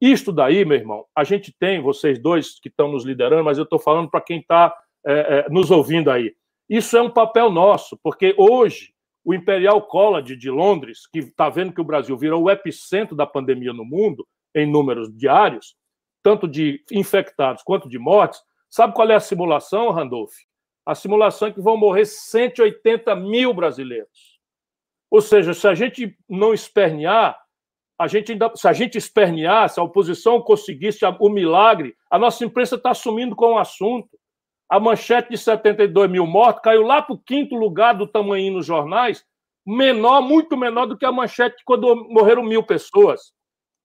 Isto daí, meu irmão, a gente tem, vocês dois que estão nos liderando, mas eu estou falando para quem está é, é, nos ouvindo aí. Isso é um papel nosso, porque hoje o Imperial College de Londres, que está vendo que o Brasil virou o epicentro da pandemia no mundo, em números diários, tanto de infectados quanto de mortes, sabe qual é a simulação, Randolph? A simulação é que vão morrer 180 mil brasileiros. Ou seja, se a gente não espernear, a gente ainda, se a gente espernear, se a oposição conseguisse o milagre, a nossa imprensa está assumindo com o assunto. A manchete de 72 mil mortos caiu lá para o quinto lugar do tamanho nos jornais, menor, muito menor do que a manchete quando morreram mil pessoas.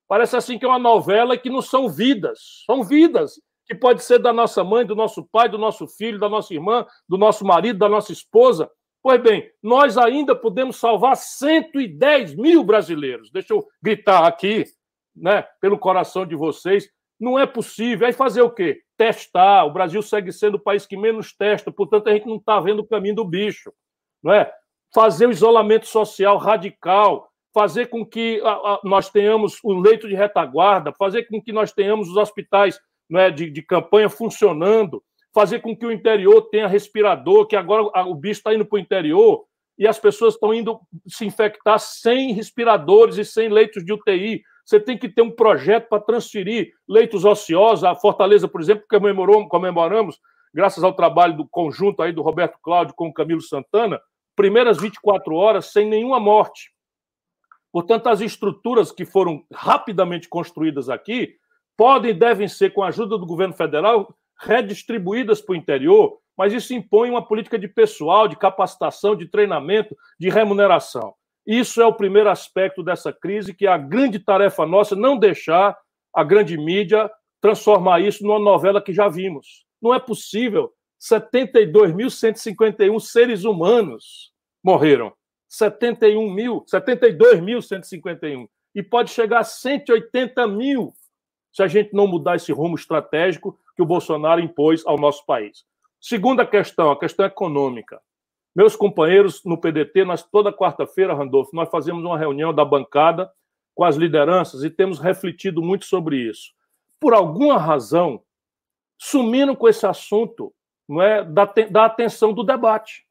Parece assim que é uma novela que não são vidas, são vidas que pode ser da nossa mãe, do nosso pai, do nosso filho, da nossa irmã, do nosso marido, da nossa esposa. Pois bem, nós ainda podemos salvar 110 mil brasileiros. Deixa eu gritar aqui, né, pelo coração de vocês. Não é possível. Aí fazer o quê? Testar. O Brasil segue sendo o país que menos testa, portanto, a gente não está vendo o caminho do bicho. Não é? Fazer o isolamento social radical, fazer com que nós tenhamos o leito de retaguarda, fazer com que nós tenhamos os hospitais é, de, de campanha funcionando, fazer com que o interior tenha respirador, que agora o bicho está indo para o interior e as pessoas estão indo se infectar sem respiradores e sem leitos de UTI. Você tem que ter um projeto para transferir leitos ociosos. A Fortaleza, por exemplo, comemorou, comemoramos, graças ao trabalho do conjunto aí do Roberto Cláudio com o Camilo Santana, primeiras 24 horas sem nenhuma morte. Portanto, as estruturas que foram rapidamente construídas aqui podem e devem ser, com a ajuda do governo federal, redistribuídas para o interior, mas isso impõe uma política de pessoal, de capacitação, de treinamento, de remuneração. Isso é o primeiro aspecto dessa crise, que é a grande tarefa nossa não deixar a grande mídia transformar isso numa novela que já vimos. Não é possível. 72.151 seres humanos morreram. 71 mil, 72.151. E pode chegar a 180 mil se a gente não mudar esse rumo estratégico que o Bolsonaro impôs ao nosso país. Segunda questão, a questão econômica. Meus companheiros no PDT, nós toda quarta-feira, Randolfo, nós fazemos uma reunião da bancada com as lideranças e temos refletido muito sobre isso. Por alguma razão, sumiram com esse assunto não é, da, da atenção do debate.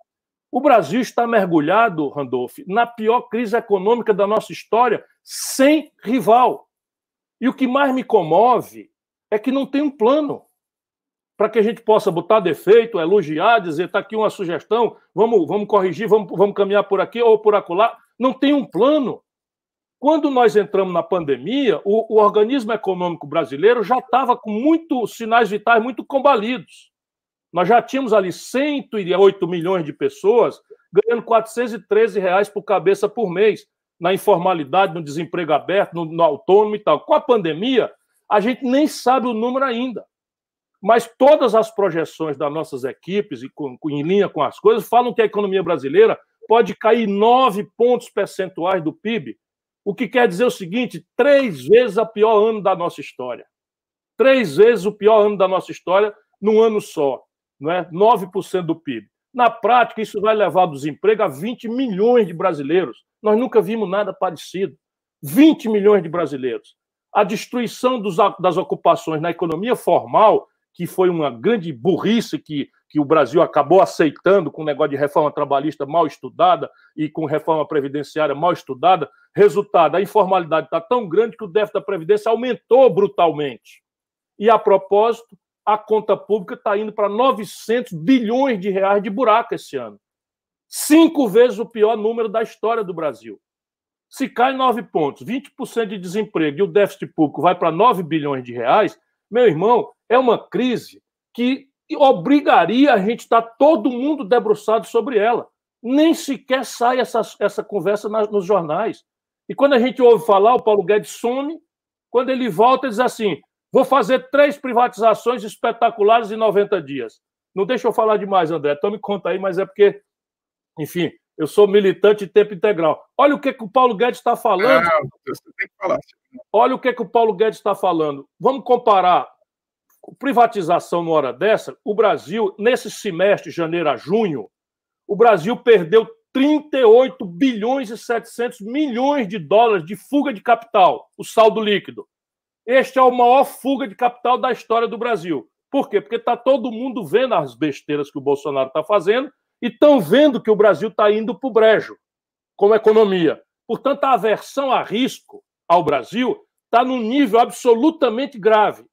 O Brasil está mergulhado, Randolph, na pior crise econômica da nossa história, sem rival. E o que mais me comove é que não tem um plano para que a gente possa botar defeito, elogiar, dizer, está aqui uma sugestão, vamos, vamos corrigir, vamos, vamos caminhar por aqui ou por acolá. Não tem um plano. Quando nós entramos na pandemia, o, o organismo econômico brasileiro já estava com muitos sinais vitais muito combalidos. Nós já tínhamos ali 108 milhões de pessoas ganhando 413 reais por cabeça por mês, na informalidade, no desemprego aberto, no, no autônomo e tal. Com a pandemia, a gente nem sabe o número ainda. Mas todas as projeções das nossas equipes, e com, em linha com as coisas, falam que a economia brasileira pode cair 9 pontos percentuais do PIB, o que quer dizer o seguinte: três vezes a pior ano da nossa história. Três vezes o pior ano da nossa história num ano só não é? 9% do PIB. Na prática, isso vai levar o desemprego a 20 milhões de brasileiros. Nós nunca vimos nada parecido. 20 milhões de brasileiros. A destruição dos, das ocupações na economia formal, que foi uma grande burrice que, que o Brasil acabou aceitando com o negócio de reforma trabalhista mal estudada e com reforma previdenciária mal estudada. Resultado, a informalidade está tão grande que o déficit da Previdência aumentou brutalmente. E, a propósito, a conta pública está indo para 900 bilhões de reais de buraco esse ano. Cinco vezes o pior número da história do Brasil. Se cai nove pontos, 20% de desemprego e o déficit público vai para 9 bilhões de reais, meu irmão, é uma crise que obrigaria a gente estar tá todo mundo debruçado sobre ela. Nem sequer sai essa, essa conversa na, nos jornais. E quando a gente ouve falar, o Paulo Guedes some, quando ele volta, diz assim: Vou fazer três privatizações espetaculares em 90 dias. Não deixa eu falar demais, André. Então me conta aí, mas é porque, enfim, eu sou militante de tempo integral. Olha o que, que o Paulo Guedes está falando. Ah. Olha o que, que o Paulo Guedes está falando. Vamos comparar privatização numa hora dessa. O Brasil, nesse semestre, janeiro a junho, o Brasil perdeu 38 bilhões e 700 milhões de dólares de fuga de capital, o saldo líquido. Este é o maior fuga de capital da história do Brasil. Por quê? Porque está todo mundo vendo as besteiras que o Bolsonaro está fazendo e estão vendo que o Brasil está indo para o brejo como economia. Portanto, a aversão a risco ao Brasil está num nível absolutamente grave.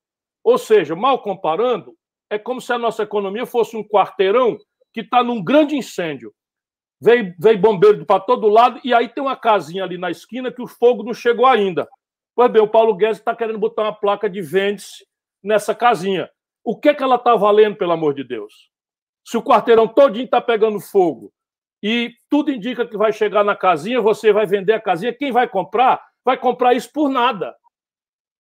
Ou seja, mal comparando, é como se a nossa economia fosse um quarteirão que está num grande incêndio. Veio, veio bombeiro para todo lado e aí tem uma casinha ali na esquina que o fogo não chegou ainda. Pois bem, o Paulo Guedes está querendo botar uma placa de vende-se nessa casinha. O que, é que ela está valendo, pelo amor de Deus? Se o quarteirão todinho está pegando fogo e tudo indica que vai chegar na casinha, você vai vender a casinha, quem vai comprar? Vai comprar isso por nada.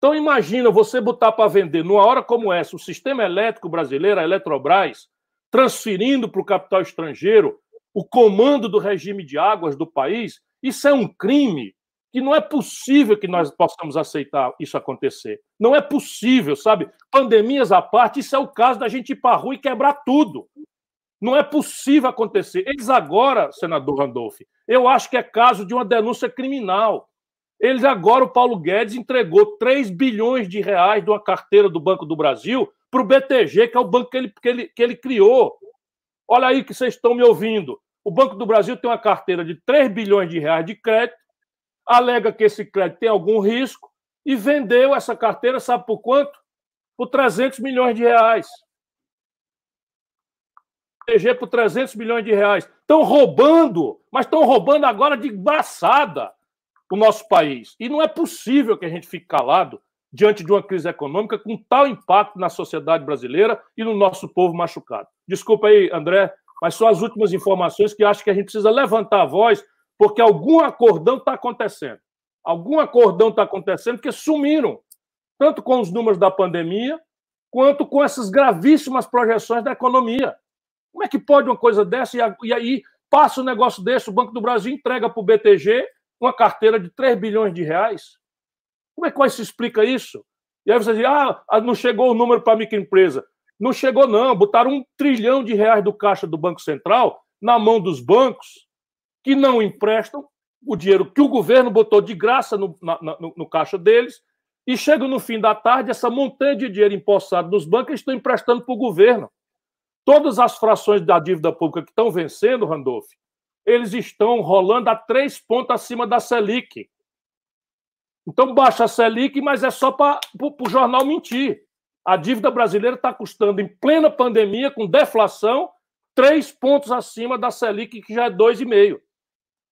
Então imagina você botar para vender numa hora como essa o sistema elétrico brasileiro, a Eletrobras, transferindo para o capital estrangeiro o comando do regime de águas do país, isso é um crime que não é possível que nós possamos aceitar isso acontecer. Não é possível, sabe? Pandemias à parte, isso é o caso da gente ir para a rua e quebrar tudo. Não é possível acontecer. Eles agora, senador Randolph, eu acho que é caso de uma denúncia criminal. Eles agora, o Paulo Guedes entregou 3 bilhões de reais de uma carteira do Banco do Brasil para o BTG, que é o banco que ele, que, ele, que ele criou. Olha aí que vocês estão me ouvindo. O Banco do Brasil tem uma carteira de 3 bilhões de reais de crédito alega que esse crédito tem algum risco e vendeu essa carteira, sabe por quanto? Por 300 milhões de reais. PG por 300 milhões de reais. Estão roubando, mas estão roubando agora de embaçada o nosso país. E não é possível que a gente fique calado diante de uma crise econômica com tal impacto na sociedade brasileira e no nosso povo machucado. Desculpa aí, André, mas são as últimas informações que acho que a gente precisa levantar a voz porque algum acordão está acontecendo. Algum acordão está acontecendo porque sumiram, tanto com os números da pandemia, quanto com essas gravíssimas projeções da economia. Como é que pode uma coisa dessa e aí passa um negócio desse, o Banco do Brasil entrega para o BTG uma carteira de 3 bilhões de reais? Como é que se explica isso? E aí você diz, ah, ah, não chegou o número para a microempresa. Não chegou, não. Botaram um trilhão de reais do caixa do Banco Central na mão dos bancos que não emprestam o dinheiro que o governo botou de graça no, na, no, no caixa deles, E chega no fim da tarde, essa montanha de dinheiro empossado nos bancos estão emprestando para o governo. Todas as frações da dívida pública que estão vencendo, Randolph, eles estão rolando a três pontos acima da Selic. Então baixa a Selic, mas é só para o jornal mentir. A dívida brasileira está custando, em plena pandemia, com deflação, três pontos acima da Selic, que já é 2,5%.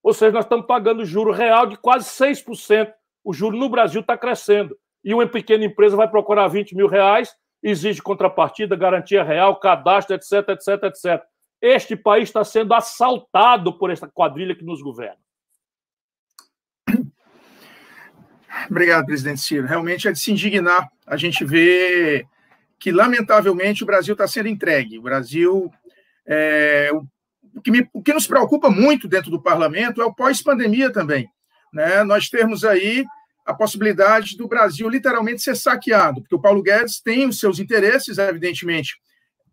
Ou seja, nós estamos pagando juro real de quase 6%. O juro no Brasil está crescendo. E uma pequena empresa vai procurar 20 mil reais, exige contrapartida, garantia real, cadastro, etc, etc, etc. Este país está sendo assaltado por essa quadrilha que nos governa. Obrigado, presidente Ciro. Realmente é de se indignar a gente ver que, lamentavelmente, o Brasil está sendo entregue. O Brasil. É, o, que me, o que nos preocupa muito dentro do parlamento é o pós-pandemia também. Né? Nós temos aí a possibilidade do Brasil literalmente ser saqueado, porque o Paulo Guedes tem os seus interesses, evidentemente,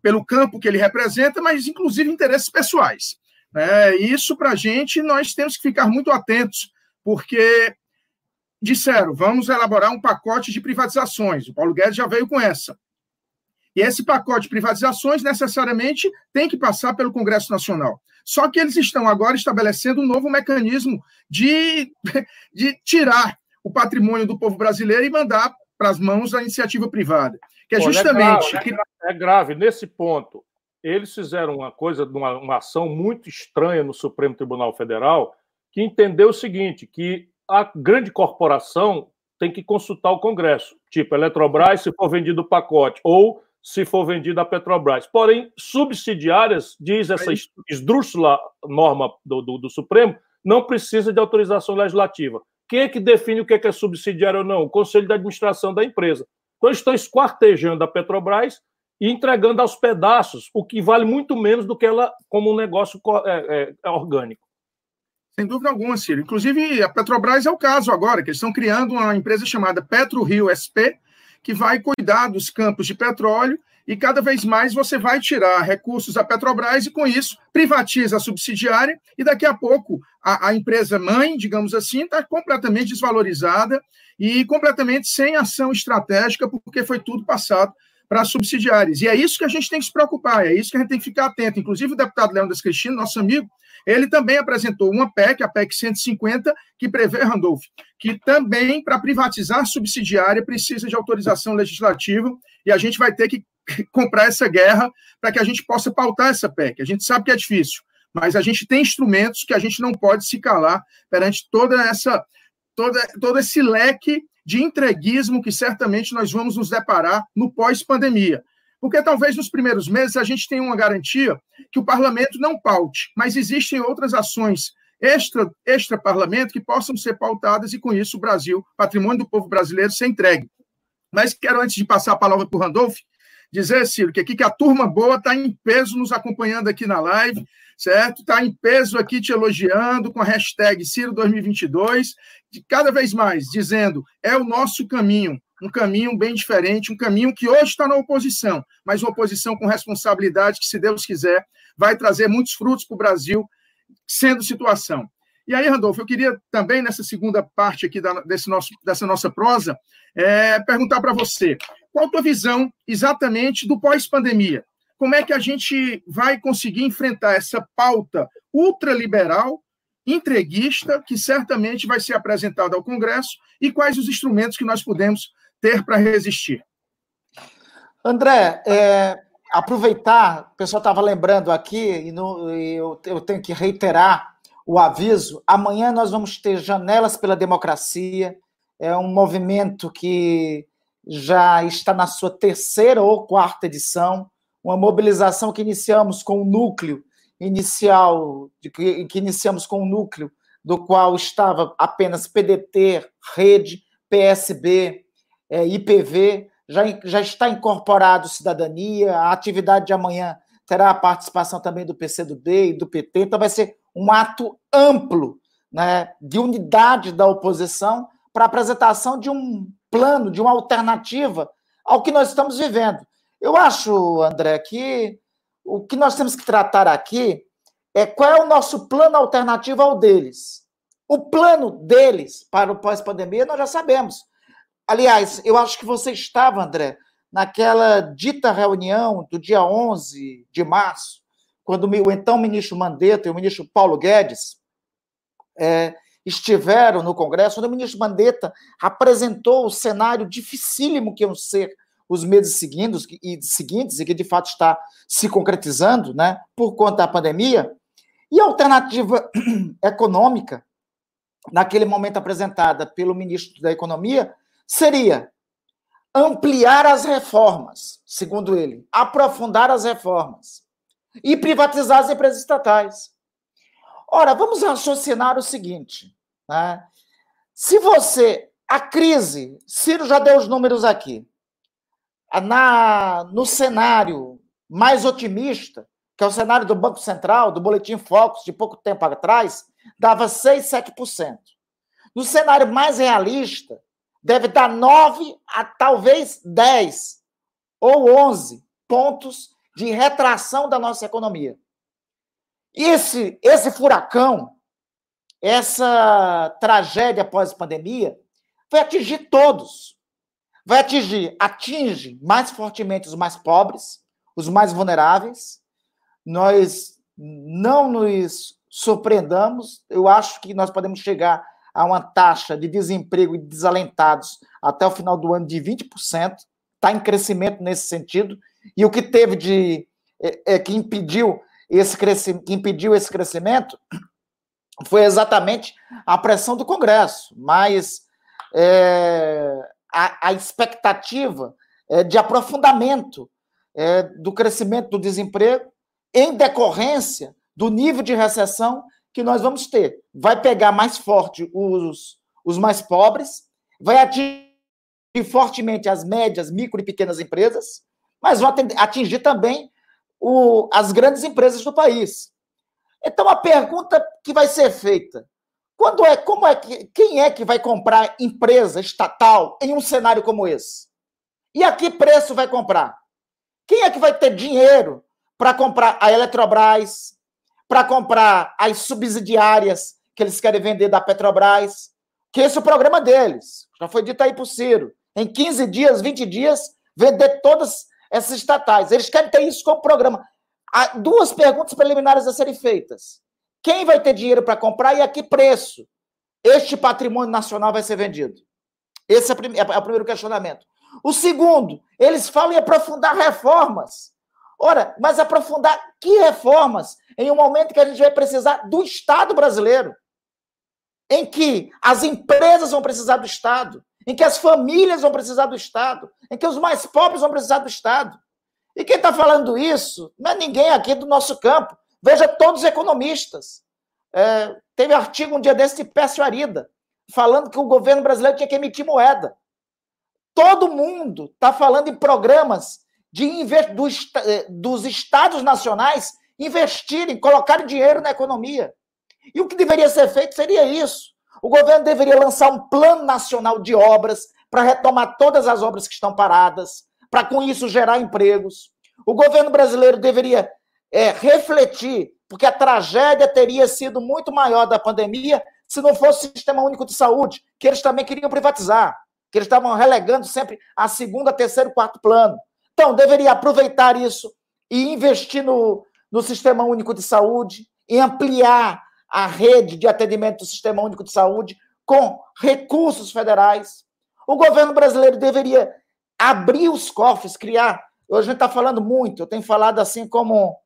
pelo campo que ele representa, mas inclusive interesses pessoais. Né? Isso, para a gente, nós temos que ficar muito atentos, porque disseram, vamos elaborar um pacote de privatizações. O Paulo Guedes já veio com essa. E esse pacote de privatizações necessariamente tem que passar pelo Congresso Nacional. Só que eles estão agora estabelecendo um novo mecanismo de, *laughs* de tirar o patrimônio do povo brasileiro e mandar para as mãos da iniciativa privada. Que é justamente. É grave, é grave, nesse ponto. Eles fizeram uma coisa, uma, uma ação muito estranha no Supremo Tribunal Federal, que entendeu o seguinte: que a grande corporação tem que consultar o Congresso, tipo Eletrobras, se for vendido o pacote, ou se for vendido a Petrobras. Porém, subsidiárias, diz essa esdrúxula norma do, do, do, Supremo, não precisa de autorização legislativa. Quem é que define o que é, que é subsidiário ou não? O Conselho de Administração da empresa. Então, estão esquartejando a Petrobras e entregando aos pedaços, o que vale muito menos do que ela como um negócio é, é, orgânico. Sem dúvida alguma, Ciro. Inclusive, a Petrobras é o caso agora, que eles estão criando uma empresa chamada Petro Rio SP, que vai cuidar dos campos de petróleo e cada vez mais você vai tirar recursos da Petrobras e, com isso, privatiza a subsidiária e daqui a pouco a, a empresa mãe, digamos assim, está completamente desvalorizada e completamente sem ação estratégica, porque foi tudo passado para subsidiárias. E é isso que a gente tem que se preocupar, é isso que a gente tem que ficar atento. Inclusive, o deputado Leandro Cristina, nosso amigo, ele também apresentou uma PEC, a PEC 150, que prevê, Randolph, que também, para privatizar subsidiária, precisa de autorização legislativa, e a gente vai ter que *laughs* comprar essa guerra para que a gente possa pautar essa PEC. A gente sabe que é difícil, mas a gente tem instrumentos que a gente não pode se calar perante toda essa toda, todo esse leque de entreguismo que certamente nós vamos nos deparar no pós-pandemia. Porque talvez nos primeiros meses a gente tenha uma garantia que o parlamento não paute, mas existem outras ações extra, extra parlamento que possam ser pautadas e com isso o Brasil, patrimônio do povo brasileiro, ser entregue. Mas quero, antes de passar a palavra para o Randolph, dizer, Ciro, que aqui que a turma boa está em peso nos acompanhando aqui na live, certo? Está em peso aqui te elogiando com a hashtag Ciro 2022, de cada vez mais dizendo é o nosso caminho, um caminho bem diferente, um caminho que hoje está na oposição, mas uma oposição com responsabilidade que, se Deus quiser, vai trazer muitos frutos para o Brasil, sendo situação. E aí, Randolfo, eu queria também, nessa segunda parte aqui da, desse nosso, dessa nossa prosa, é, perguntar para você, qual a tua visão exatamente do pós-pandemia? Como é que a gente vai conseguir enfrentar essa pauta ultraliberal, entreguista, que certamente vai ser apresentada ao Congresso, e quais os instrumentos que nós podemos ter para resistir. André, é, aproveitar, o pessoal estava lembrando aqui, e, no, e eu, eu tenho que reiterar o aviso: amanhã nós vamos ter Janelas pela Democracia, é um movimento que já está na sua terceira ou quarta edição, uma mobilização que iniciamos com o núcleo inicial, que iniciamos com o núcleo do qual estava apenas PDT, Rede, PSB, é, IPV, já, já está incorporado cidadania, a atividade de amanhã terá a participação também do PCdoB e do PT, então vai ser um ato amplo né, de unidade da oposição para a apresentação de um plano, de uma alternativa ao que nós estamos vivendo. Eu acho, André, que o que nós temos que tratar aqui é qual é o nosso plano alternativo ao deles. O plano deles para o pós-pandemia nós já sabemos aliás, eu acho que você estava, André, naquela dita reunião do dia 11 de março, quando o então ministro Mandetta e o ministro Paulo Guedes é, estiveram no Congresso, onde o ministro Mandetta apresentou o cenário dificílimo que iam ser os meses seguintes e seguintes, e que de fato está se concretizando né, por conta da pandemia, e a alternativa *clears throat* econômica, naquele momento apresentada pelo ministro da Economia, seria ampliar as reformas, segundo ele, aprofundar as reformas e privatizar as empresas estatais. Ora, vamos raciocinar o seguinte: né? se você. A crise, Ciro já deu os números aqui. Na, no cenário mais otimista, que é o cenário do Banco Central, do Boletim Focus, de pouco tempo atrás, dava 6, 7%. No cenário mais realista, deve dar 9 a talvez 10 ou 11 pontos de retração da nossa economia. Esse, esse furacão, essa tragédia pós-pandemia, vai atingir todos. Vai atingir, atinge mais fortemente os mais pobres, os mais vulneráveis. Nós não nos surpreendamos, eu acho que nós podemos chegar a uma taxa de desemprego e desalentados até o final do ano de 20%, está em crescimento nesse sentido, e o que teve de é, é, que impediu esse crescimento, impediu esse crescimento foi exatamente a pressão do Congresso, mas é, a, a, expectativa é, de aprofundamento é, do crescimento do desemprego em decorrência do nível de recessão que nós vamos ter. Vai pegar mais forte os, os mais pobres, vai atingir fortemente as médias, micro e pequenas empresas, mas vai atingir também o, as grandes empresas do país. Então a pergunta que vai ser feita: quando é, como é que, quem é que vai comprar empresa estatal em um cenário como esse? E a que preço vai comprar? Quem é que vai ter dinheiro para comprar a Eletrobras, para comprar as subsidiárias que eles querem vender da Petrobras, que esse é o programa deles. Já foi dito aí o Ciro. Em 15 dias, 20 dias, vender todas essas estatais. Eles querem ter isso como programa. Há duas perguntas preliminares a serem feitas. Quem vai ter dinheiro para comprar e a que preço este patrimônio nacional vai ser vendido? Esse é, é o primeiro questionamento. O segundo, eles falam em aprofundar reformas. Ora, mas aprofundar que reformas em um momento que a gente vai precisar do Estado brasileiro? Em que as empresas vão precisar do Estado, em que as famílias vão precisar do Estado, em que os mais pobres vão precisar do Estado. E quem está falando isso não é ninguém aqui do nosso campo. Veja todos os economistas. É, teve artigo um dia desse de Pécio Arida, falando que o governo brasileiro tinha que emitir moeda. Todo mundo está falando em programas de do, eh, dos estados nacionais investirem, colocarem dinheiro na economia. E o que deveria ser feito seria isso. O governo deveria lançar um plano nacional de obras para retomar todas as obras que estão paradas, para com isso gerar empregos. O governo brasileiro deveria é, refletir, porque a tragédia teria sido muito maior da pandemia se não fosse o Sistema Único de Saúde, que eles também queriam privatizar, que eles estavam relegando sempre a segunda, terceiro, quarto plano. Então, deveria aproveitar isso e investir no, no Sistema Único de Saúde, e ampliar a rede de atendimento do Sistema Único de Saúde com recursos federais. O governo brasileiro deveria abrir os cofres, criar. Hoje a gente está falando muito, eu tenho falado assim como,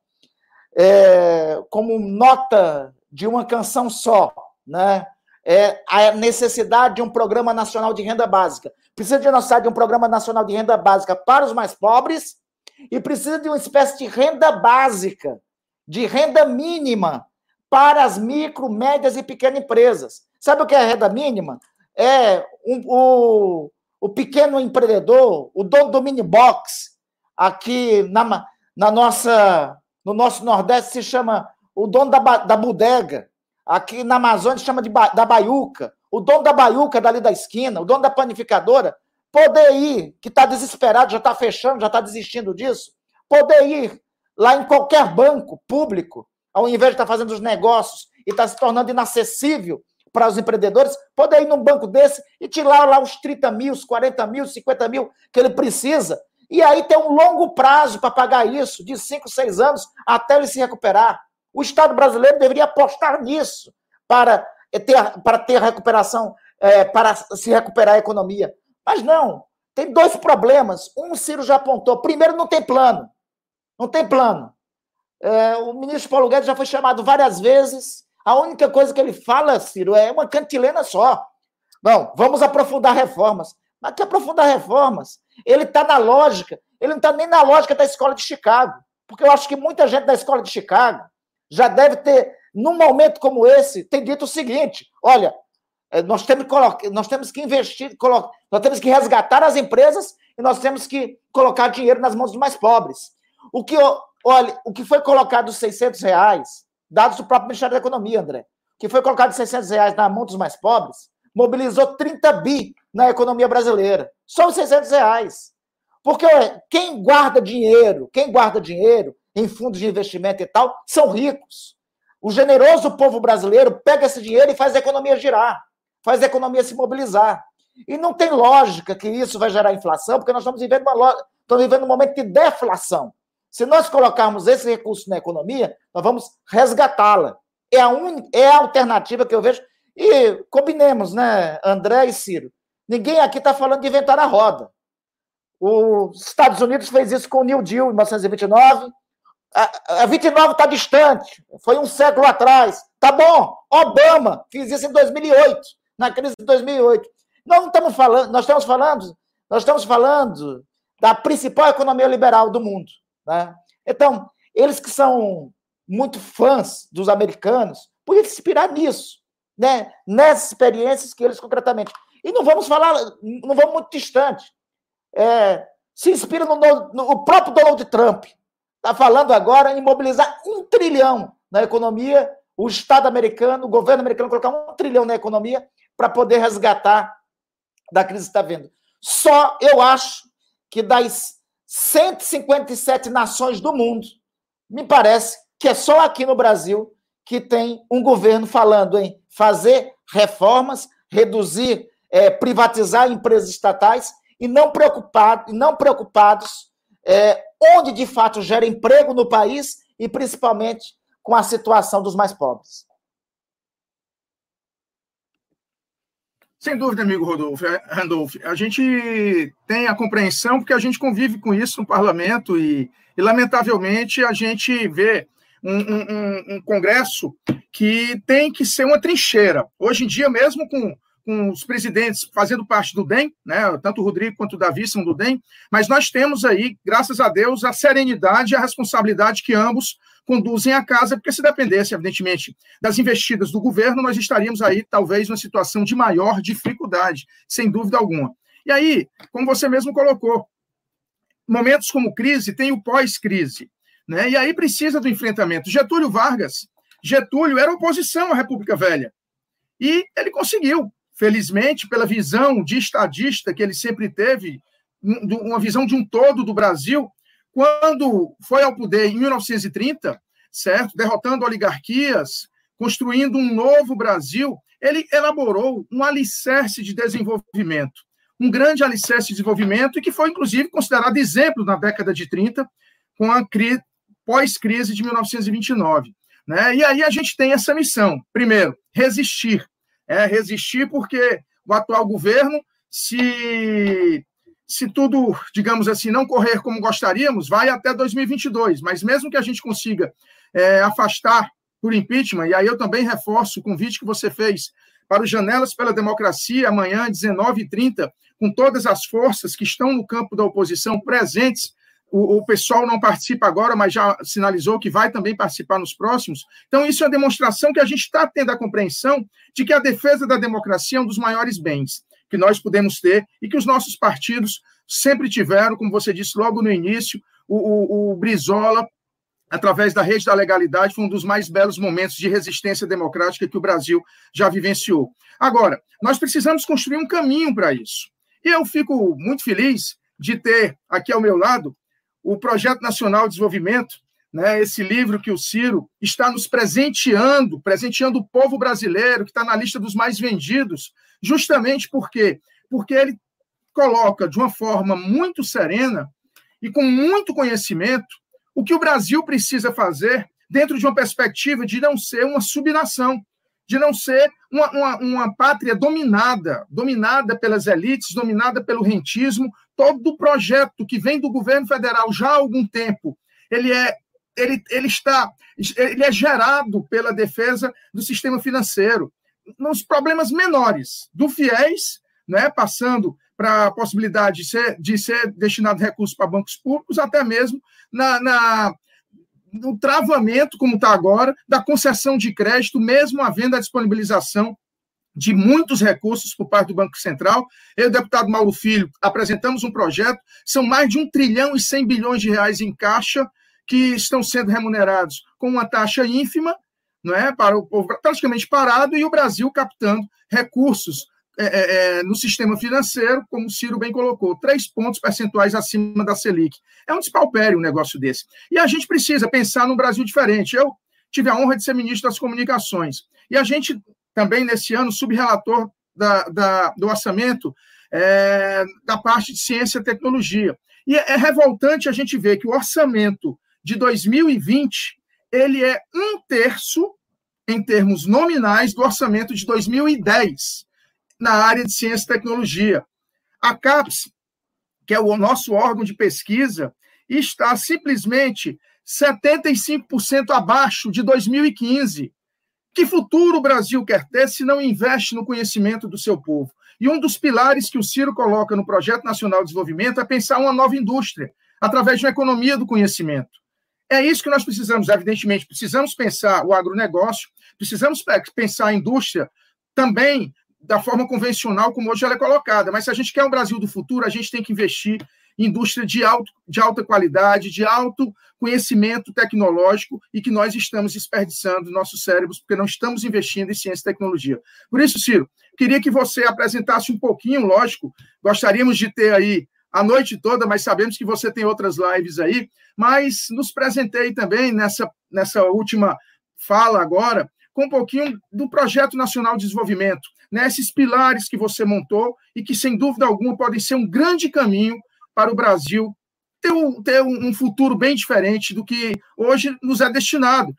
é, como nota de uma canção só, né? É a necessidade de um programa nacional de renda básica. Precisa de necessidade de um programa nacional de renda básica para os mais pobres e precisa de uma espécie de renda básica, de renda mínima para as micro, médias e pequenas empresas. Sabe o que é a renda mínima? É um, o, o pequeno empreendedor, o dono do mini box, aqui na, na nossa, no nosso Nordeste se chama o dono da, da bodega, aqui na Amazônia se chama de, da baiuca, o dono da baiuca dali da esquina, o dono da panificadora, poder ir, que está desesperado, já está fechando, já está desistindo disso, poder ir lá em qualquer banco público, ao invés de estar tá fazendo os negócios e está se tornando inacessível para os empreendedores poder ir num banco desse e tirar lá os 30 mil, os 40 mil, 50 mil que ele precisa. E aí tem um longo prazo para pagar isso, de 5, 6 anos, até ele se recuperar. O Estado brasileiro deveria apostar nisso para ter, para ter recuperação, é, para se recuperar a economia. Mas não, tem dois problemas. Um, o Ciro já apontou. Primeiro, não tem plano. Não tem plano. É, o ministro Paulo Guedes já foi chamado várias vezes. A única coisa que ele fala, Ciro, é uma cantilena só. Bom, vamos aprofundar reformas. Mas que aprofundar reformas? Ele está na lógica, ele não está nem na lógica da escola de Chicago. Porque eu acho que muita gente da escola de Chicago já deve ter, num momento como esse, tem dito o seguinte: olha, é, nós temos que, nós temos que investir, nós temos que resgatar as empresas e nós temos que colocar dinheiro nas mãos dos mais pobres. O que, olha, o que foi colocado os 600 reais, dados do próprio Ministério da Economia, André, que foi colocado 600 reais na mão dos mais pobres, mobilizou 30 bi na economia brasileira. Só os 600 reais. Porque quem guarda dinheiro, quem guarda dinheiro em fundos de investimento e tal, são ricos. O generoso povo brasileiro pega esse dinheiro e faz a economia girar, faz a economia se mobilizar. E não tem lógica que isso vai gerar inflação, porque nós estamos vivendo, uma, estamos vivendo um momento de deflação. Se nós colocarmos esse recurso na economia, nós vamos resgatá-la. É a, un... é a alternativa que eu vejo. E combinemos, né, André e Ciro? Ninguém aqui está falando de inventar a roda. Os Estados Unidos fez isso com o New Deal em 1929. A, a 29 está distante, foi um século atrás. Tá bom, Obama fez isso em 2008, na crise de 2008. Nós não estamos falando, nós estamos falando, nós estamos falando da principal economia liberal do mundo. Né? Então, eles que são muito fãs dos americanos, podiam se inspirar nisso, né? nessas experiências que eles concretamente. E não vamos falar, não vamos muito distante. É, se inspira no, no, no próprio Donald Trump. Está falando agora em mobilizar um trilhão na economia, o Estado americano, o governo americano colocar um trilhão na economia para poder resgatar da crise que está vendo. Só eu acho que das 157 nações do mundo. Me parece que é só aqui no Brasil que tem um governo falando em fazer reformas, reduzir, é, privatizar empresas estatais e não, preocupado, não preocupados é, onde de fato gera emprego no país e principalmente com a situação dos mais pobres. Sem dúvida, amigo Rodolfo, é, Randolph. A gente tem a compreensão porque a gente convive com isso no parlamento e, e lamentavelmente, a gente vê um, um, Congresso que tem que ser uma trincheira. Hoje em dia, mesmo com, com os presidentes fazendo parte do DEM, né, tanto o Rodrigo quanto o Davi são do DEM, mas nós temos aí, graças a Deus, a serenidade e a responsabilidade que ambos conduzem a casa, porque se dependesse, evidentemente, das investidas do governo, nós estaríamos aí, talvez, numa situação de maior dificuldade, sem dúvida alguma. E aí, como você mesmo colocou, momentos como crise tem o pós-crise, né? E aí precisa do enfrentamento. Getúlio Vargas, Getúlio era oposição à República Velha. E ele conseguiu, felizmente, pela visão de estadista que ele sempre teve, uma visão de um todo do Brasil, quando foi ao poder em 1930, certo? Derrotando oligarquias, construindo um novo Brasil, ele elaborou um alicerce de desenvolvimento, um grande alicerce de desenvolvimento e que foi, inclusive, considerado exemplo na década de 30, com a pós-crise de 1929. Né? E aí a gente tem essa missão. Primeiro, resistir. É, resistir porque o atual governo se se tudo, digamos assim, não correr como gostaríamos, vai até 2022. Mas mesmo que a gente consiga é, afastar por impeachment, e aí eu também reforço o convite que você fez para os Janelas pela Democracia, amanhã, 19h30, com todas as forças que estão no campo da oposição presentes. O, o pessoal não participa agora, mas já sinalizou que vai também participar nos próximos. Então, isso é uma demonstração que a gente está tendo a compreensão de que a defesa da democracia é um dos maiores bens que nós podemos ter e que os nossos partidos sempre tiveram, como você disse logo no início, o, o, o Brizola, através da rede da legalidade, foi um dos mais belos momentos de resistência democrática que o Brasil já vivenciou. Agora, nós precisamos construir um caminho para isso. E eu fico muito feliz de ter aqui ao meu lado o Projeto Nacional de Desenvolvimento né, esse livro que o Ciro está nos presenteando, presenteando o povo brasileiro, que está na lista dos mais vendidos, justamente porque porque ele coloca de uma forma muito serena e com muito conhecimento o que o Brasil precisa fazer dentro de uma perspectiva de não ser uma subnação, de não ser uma, uma, uma pátria dominada, dominada pelas elites, dominada pelo rentismo. Todo o projeto que vem do governo federal já há algum tempo, ele é ele, ele está ele é gerado pela defesa do sistema financeiro nos problemas menores do FIES, né, passando para a possibilidade de ser, de ser destinado recursos para bancos públicos, até mesmo na, na no travamento, como está agora, da concessão de crédito, mesmo havendo a disponibilização de muitos recursos por parte do Banco Central. Eu e o deputado Mauro Filho apresentamos um projeto, são mais de um trilhão e 100 bilhões de reais em caixa que estão sendo remunerados com uma taxa ínfima, não é, para o povo praticamente parado, e o Brasil captando recursos é, é, é, no sistema financeiro, como o Ciro bem colocou, três pontos percentuais acima da Selic. É um despalpério um negócio desse. E a gente precisa pensar num Brasil diferente. Eu tive a honra de ser ministro das Comunicações. E a gente também, nesse ano, subrelator da, da, do orçamento é, da parte de ciência e tecnologia. E é revoltante a gente ver que o orçamento de 2020 ele é um terço, em termos nominais, do orçamento de 2010 na área de ciência e tecnologia. A CAPES, que é o nosso órgão de pesquisa, está simplesmente 75% abaixo de 2015. Que futuro o Brasil quer ter se não investe no conhecimento do seu povo? E um dos pilares que o Ciro coloca no Projeto Nacional de Desenvolvimento é pensar uma nova indústria, através de uma economia do conhecimento. É isso que nós precisamos, evidentemente. Precisamos pensar o agronegócio, precisamos pensar a indústria também da forma convencional como hoje ela é colocada. Mas se a gente quer um Brasil do futuro, a gente tem que investir indústria de, alto, de alta qualidade, de alto conhecimento tecnológico e que nós estamos desperdiçando nossos cérebros porque não estamos investindo em ciência e tecnologia. Por isso, Ciro, queria que você apresentasse um pouquinho, lógico, gostaríamos de ter aí a noite toda, mas sabemos que você tem outras lives aí, mas nos presentei também nessa, nessa última fala agora com um pouquinho do Projeto Nacional de Desenvolvimento, né, esses pilares que você montou e que, sem dúvida alguma, podem ser um grande caminho para o Brasil ter um, ter um futuro bem diferente do que hoje nos é destinado,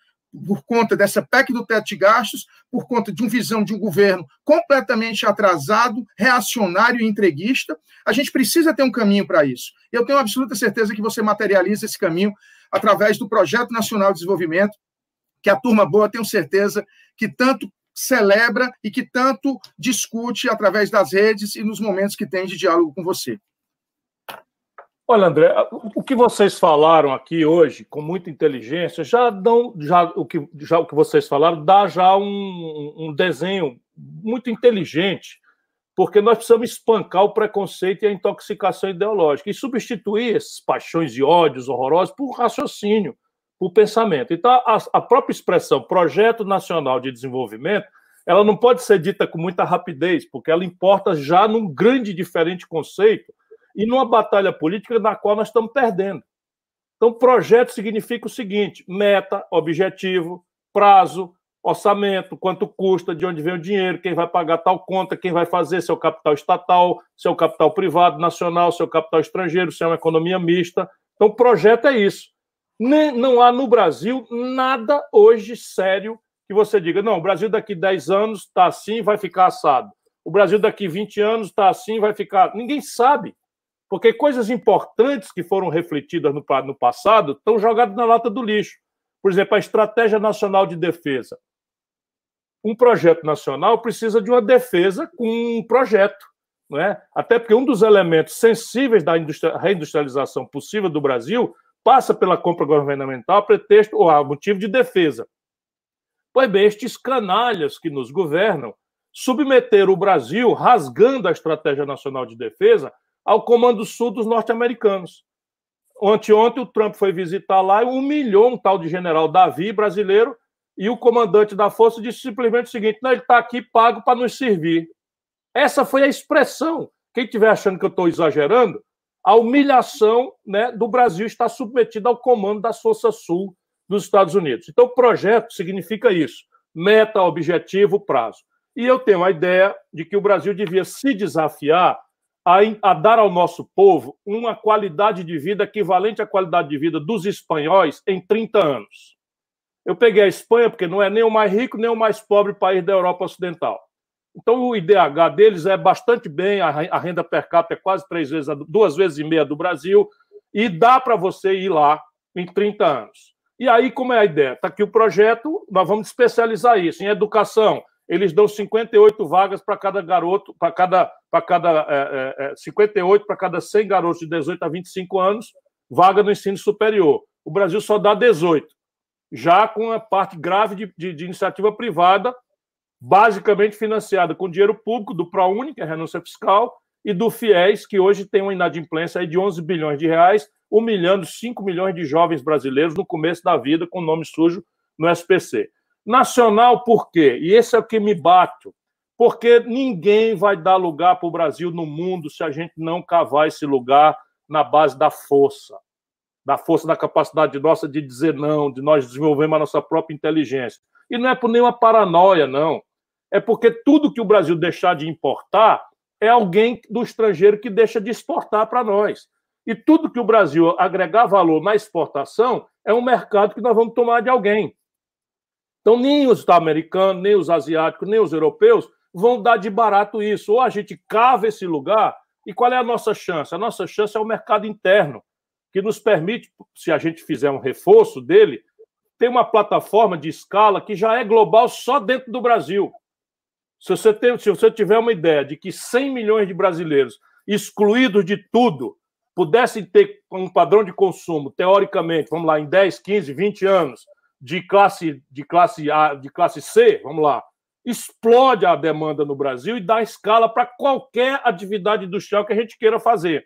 por conta dessa PEC do teto de gastos, por conta de uma visão de um governo completamente atrasado, reacionário e entreguista. A gente precisa ter um caminho para isso. Eu tenho absoluta certeza que você materializa esse caminho através do Projeto Nacional de Desenvolvimento, que a turma boa, tenho certeza, que tanto celebra e que tanto discute através das redes e nos momentos que tem de diálogo com você. Olha, André, o que vocês falaram aqui hoje, com muita inteligência, já dão, já o que, já o que vocês falaram dá já um, um desenho muito inteligente, porque nós precisamos espancar o preconceito e a intoxicação ideológica e substituir esses paixões e ódios horrorosos por raciocínio, o pensamento. Então, a, a própria expressão Projeto Nacional de Desenvolvimento, ela não pode ser dita com muita rapidez, porque ela importa já num grande diferente conceito e numa batalha política na qual nós estamos perdendo. Então, projeto significa o seguinte: meta, objetivo, prazo, orçamento, quanto custa, de onde vem o dinheiro, quem vai pagar tal conta, quem vai fazer seu capital estatal, seu capital privado, nacional, seu capital estrangeiro, se é uma economia mista. Então, projeto é isso. Não há no Brasil nada hoje sério que você diga, não, o Brasil daqui 10 anos está assim, vai ficar assado. O Brasil daqui 20 anos está assim, vai ficar. Ninguém sabe. Porque coisas importantes que foram refletidas no, no passado estão jogadas na lata do lixo. Por exemplo, a Estratégia Nacional de Defesa. Um projeto nacional precisa de uma defesa com um projeto. Não é? Até porque um dos elementos sensíveis da reindustrialização possível do Brasil passa pela compra governamental a pretexto ou a motivo de defesa. Pois bem, estes canalhas que nos governam submeteram o Brasil, rasgando a Estratégia Nacional de Defesa, ao Comando Sul dos norte-americanos. Anteontem o Trump foi visitar lá e humilhou um tal de general Davi, brasileiro, e o comandante da força disse simplesmente o seguinte: não, ele está aqui pago para nos servir. Essa foi a expressão. Quem estiver achando que eu estou exagerando, a humilhação né, do Brasil está submetida ao comando da Força Sul dos Estados Unidos. Então, projeto significa isso: meta, objetivo, prazo. E eu tenho a ideia de que o Brasil devia se desafiar a, a, dar ao nosso povo uma qualidade de vida equivalente à qualidade de vida dos espanhóis em 30 anos. Eu peguei a Espanha porque não é nem o mais rico nem o mais pobre país da Europa Ocidental. Então o IDH deles é bastante bem, a renda per capita é quase três vezes, duas vezes e meia do Brasil, e dá para você ir lá em 30 anos. E aí, como é a ideia? Está aqui o projeto, nós vamos especializar isso em educação. Eles dão 58 vagas para cada garoto, para cada, para cada é, é, 58 é, para cada 100 garotos de 18 a 25 anos, vaga no ensino superior. O Brasil só dá 18, já com a parte grave de, de, de iniciativa privada, basicamente financiada com dinheiro público do ProUni, que é a renúncia fiscal, e do FIES, que hoje tem uma inadimplência de 11 bilhões de reais, humilhando 5 milhões de jovens brasileiros no começo da vida com nome sujo no SPC. Nacional por quê? E esse é o que me bato. Porque ninguém vai dar lugar para o Brasil no mundo se a gente não cavar esse lugar na base da força. Da força da capacidade nossa de dizer não, de nós desenvolvermos a nossa própria inteligência. E não é por nenhuma paranoia, não é porque tudo que o Brasil deixar de importar é alguém do estrangeiro que deixa de exportar para nós. E tudo que o Brasil agregar valor na exportação é um mercado que nós vamos tomar de alguém. Então, nem os americanos, nem os asiáticos, nem os europeus vão dar de barato isso. Ou a gente cava esse lugar, e qual é a nossa chance? A nossa chance é o mercado interno, que nos permite, se a gente fizer um reforço dele, ter uma plataforma de escala que já é global só dentro do Brasil. Se você, tem, se você tiver uma ideia de que 100 milhões de brasileiros, excluídos de tudo, pudessem ter um padrão de consumo, teoricamente, vamos lá, em 10, 15, 20 anos, de classe, de classe A, de classe C, vamos lá, explode a demanda no Brasil e dá escala para qualquer atividade industrial que a gente queira fazer.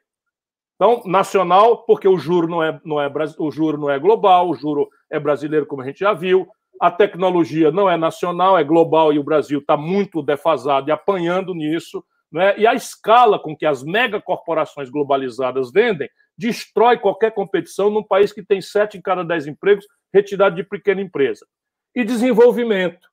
Então, nacional, porque o juro não é, não é, o juro não é global, o juro é brasileiro, como a gente já viu a tecnologia não é nacional, é global e o Brasil está muito defasado e apanhando nisso. Né? E a escala com que as megacorporações globalizadas vendem destrói qualquer competição num país que tem sete em cada dez empregos retirado de pequena empresa. E desenvolvimento.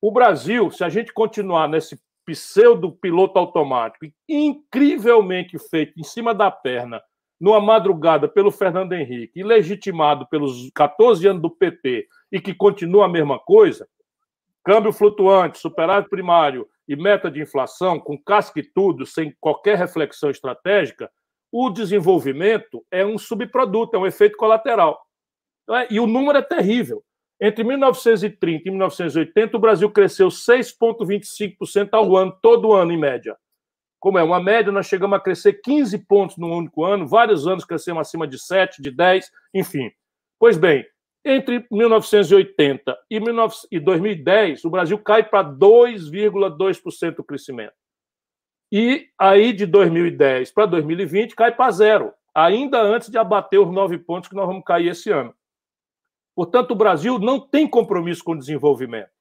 O Brasil, se a gente continuar nesse pseudo piloto automático, incrivelmente feito em cima da perna, numa madrugada pelo Fernando Henrique, legitimado pelos 14 anos do PT, e que continua a mesma coisa, câmbio flutuante, superávit primário e meta de inflação, com casca e tudo, sem qualquer reflexão estratégica, o desenvolvimento é um subproduto, é um efeito colateral. É? E o número é terrível. Entre 1930 e 1980, o Brasil cresceu 6,25% ao ano, todo ano, em média. Como é uma média, nós chegamos a crescer 15 pontos num único ano, vários anos crescemos acima de 7, de 10, enfim. Pois bem, entre 1980 e 2010, o Brasil cai para 2,2% o crescimento. E aí, de 2010 para 2020, cai para zero, ainda antes de abater os nove pontos que nós vamos cair esse ano. Portanto, o Brasil não tem compromisso com o desenvolvimento.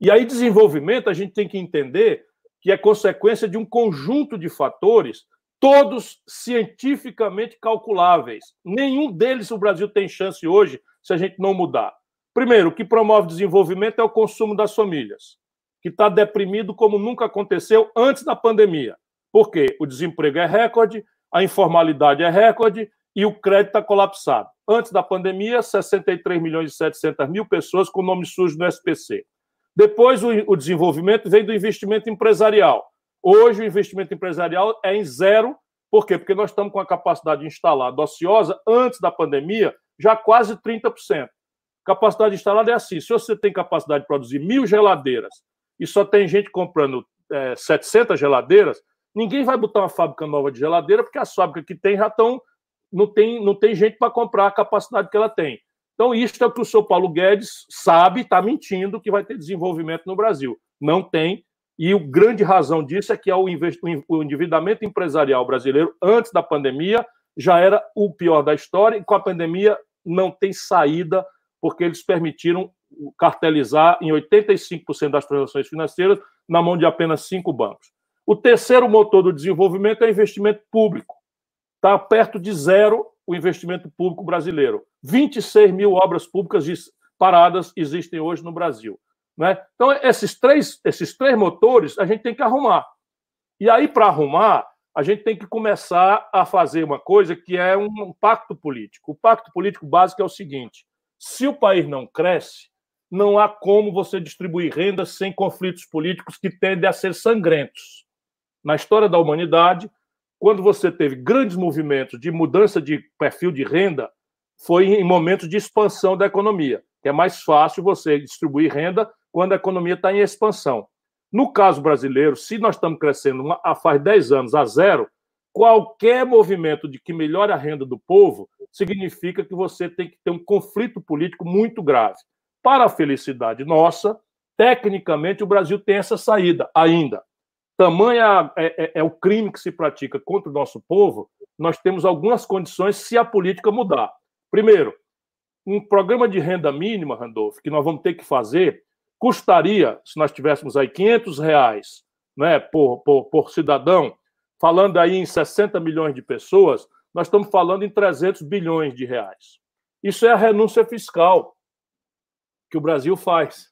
E aí, desenvolvimento, a gente tem que entender que é consequência de um conjunto de fatores todos cientificamente calculáveis. Nenhum deles o Brasil tem chance hoje se a gente não mudar. Primeiro, o que promove desenvolvimento é o consumo das famílias, que está deprimido como nunca aconteceu antes da pandemia. Por quê? O desemprego é recorde, a informalidade é recorde e o crédito está colapsado. Antes da pandemia, 63 milhões e 700 mil pessoas com nome sujo no SPC. Depois, o, o desenvolvimento vem do investimento empresarial. Hoje, o investimento empresarial é em zero. Por quê? Porque nós estamos com a capacidade instalada ociosa, antes da pandemia, já quase 30%. Capacidade instalada é assim: se você tem capacidade de produzir mil geladeiras e só tem gente comprando é, 700 geladeiras, ninguém vai botar uma fábrica nova de geladeira, porque as fábricas que tem já estão. Não tem, não tem gente para comprar a capacidade que ela tem. Então, isso é o que o senhor Paulo Guedes sabe, está mentindo que vai ter desenvolvimento no Brasil. Não tem, e a grande razão disso é que o endividamento empresarial brasileiro, antes da pandemia, já era o pior da história, e com a pandemia não tem saída, porque eles permitiram cartelizar em 85% das transações financeiras na mão de apenas cinco bancos. O terceiro motor do desenvolvimento é investimento público. Está perto de zero o investimento público brasileiro. 26 mil obras públicas paradas existem hoje no Brasil. Né? Então, esses três, esses três motores a gente tem que arrumar. E aí, para arrumar, a gente tem que começar a fazer uma coisa que é um pacto político. O pacto político básico é o seguinte: se o país não cresce, não há como você distribuir renda sem conflitos políticos que tendem a ser sangrentos. Na história da humanidade, quando você teve grandes movimentos de mudança de perfil de renda, foi em momentos de expansão da economia, é mais fácil você distribuir renda quando a economia está em expansão. No caso brasileiro, se nós estamos crescendo há faz 10 anos a zero, qualquer movimento de que melhore a renda do povo significa que você tem que ter um conflito político muito grave. Para a felicidade nossa, tecnicamente o Brasil tem essa saída ainda. Tamanha é, é, é, o crime que se pratica contra o nosso povo, nós temos algumas condições se a política mudar. Primeiro, um programa de renda mínima, Randolph, que nós vamos ter que fazer, custaria, se nós tivéssemos aí 500 reais né, por, por, por cidadão, falando aí em 60 milhões de pessoas, nós estamos falando em 300 bilhões de reais. Isso é a renúncia fiscal que o Brasil faz.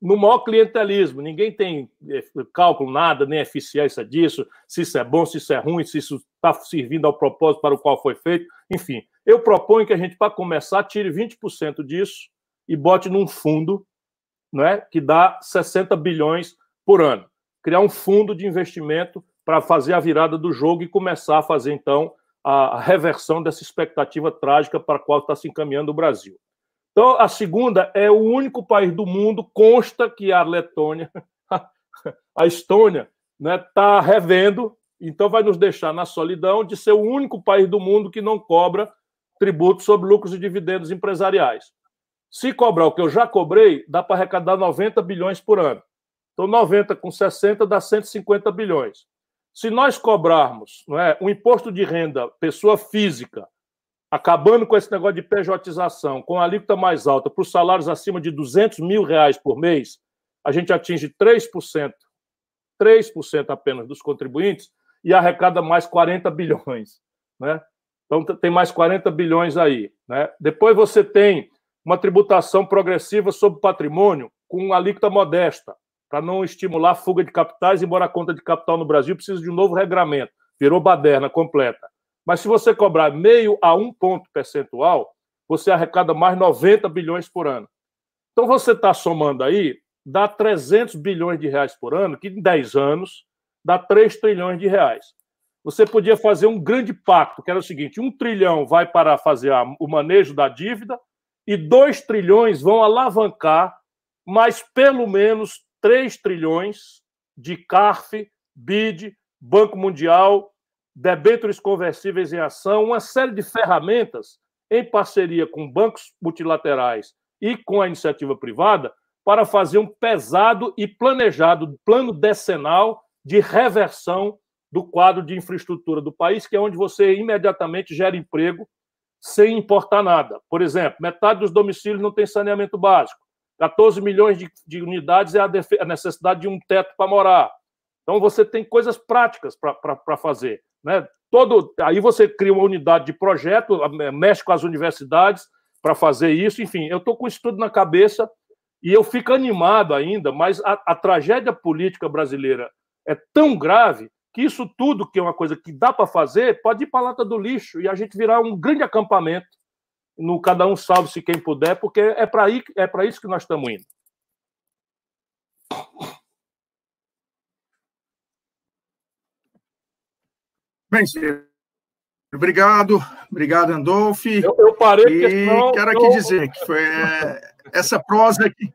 No maior clientelismo, ninguém tem é, cálculo, nada, nem eficiência disso, se isso é bom, se isso é ruim, se isso está servindo ao propósito para o qual foi feito. Enfim, eu proponho que a gente, para começar, tire 20% disso e bote num fundo né, que dá 60 bilhões por ano. Criar um fundo de investimento para fazer a virada do jogo e começar a fazer, então, a reversão dessa expectativa trágica para a qual está se encaminhando o Brasil. Então, a segunda é o único país do mundo, consta que a Letônia, *laughs* a Estônia, está né, tá revendo, então vai nos deixar na solidão de ser o único país do mundo que não cobra tributo sobre lucros e dividendos empresariais. Se cobrar o que eu já cobrei, dá para arrecadar 90 bilhões por ano. Então, 90 com 60 dá 150 bilhões. Se nós cobrarmos não é, um imposto de renda pessoa física, acabando com esse negócio de pejotização, com a alíquota mais alta para os salários acima de 200 mil reais por mês, a gente atinge 3%, 3% apenas dos contribuintes e arrecada mais 40 bilhões. Né? Então, tem mais 40 bilhões aí. Né? Depois você tem uma tributação progressiva sobre patrimônio com uma alíquota modesta, para não estimular a fuga de capitais, embora a conta de capital no Brasil precise de um novo regramento. Virou baderna completa. Mas se você cobrar meio a um ponto percentual, você arrecada mais 90 bilhões por ano. Então você está somando aí, dá 300 bilhões de reais por ano, que em 10 anos dá 3 trilhões de reais. Você podia fazer um grande pacto, que era o seguinte: um trilhão vai para fazer o manejo da dívida, e 2 trilhões vão alavancar mais pelo menos 3 trilhões de CARF, BID, Banco Mundial, debêntures conversíveis em ação, uma série de ferramentas em parceria com bancos multilaterais e com a iniciativa privada para fazer um pesado e planejado plano decenal de reversão do quadro de infraestrutura do país, que é onde você imediatamente gera emprego sem importar nada. Por exemplo, metade dos domicílios não tem saneamento básico. 14 milhões de, de unidades é a, a, necessidade de um teto para morar. Então você tem coisas práticas para fazer. Né? Todo, aí você cria uma unidade de projeto, mexe com as universidades para fazer isso. Enfim, eu estou com isso tudo na cabeça e eu fico animado ainda, mas a, a tragédia política brasileira é tão grave que isso tudo, que é uma coisa que dá para fazer, pode ir para a lata do lixo e a gente virar um grande acampamento no cada um salve-se quem puder, porque é para é isso que nós estamos indo. Bem, obrigado, obrigado, Andolfi. Eu, eu parei e senão, quero aqui eu... dizer que foi é, essa prosa aqui.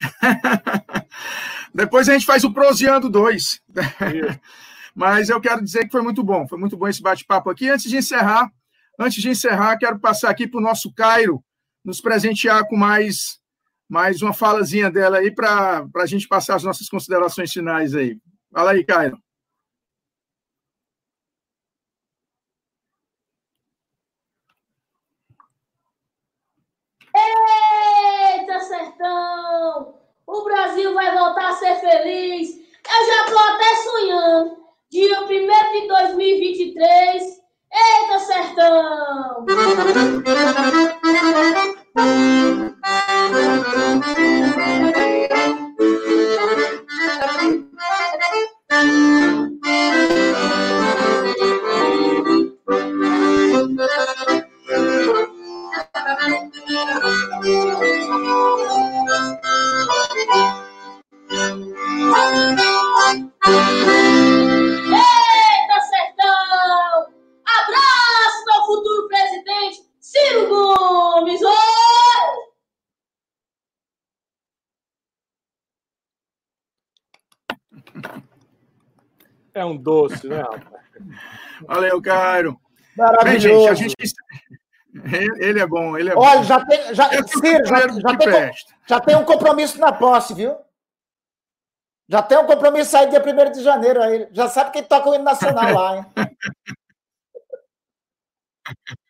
*laughs* Depois a gente faz o Proseando 2. *laughs* Mas eu quero dizer que foi muito bom, foi muito bom esse bate-papo aqui. Antes de encerrar, antes de encerrar, quero passar aqui para o nosso Cairo nos presentear com mais, mais uma falazinha dela aí para a gente passar as nossas considerações finais aí. Fala aí, Cairo. Eita, sertão! O Brasil vai voltar a ser feliz. Eu já estou até sonhando. Dia 1 de 2023, Eita, sertão! Eita, um doce, né, rapaz? Valeu, Cairo. Bem, Maravilhoso. gente, a gente... Ele é bom, ele é bom. Olha, já tem, já, Ciro, já, já tem, já tem um compromisso na posse, viu? Já tem um compromisso aí dia 1 de janeiro. Aí. Já sabe quem toca o hino nacional lá, hein? *laughs*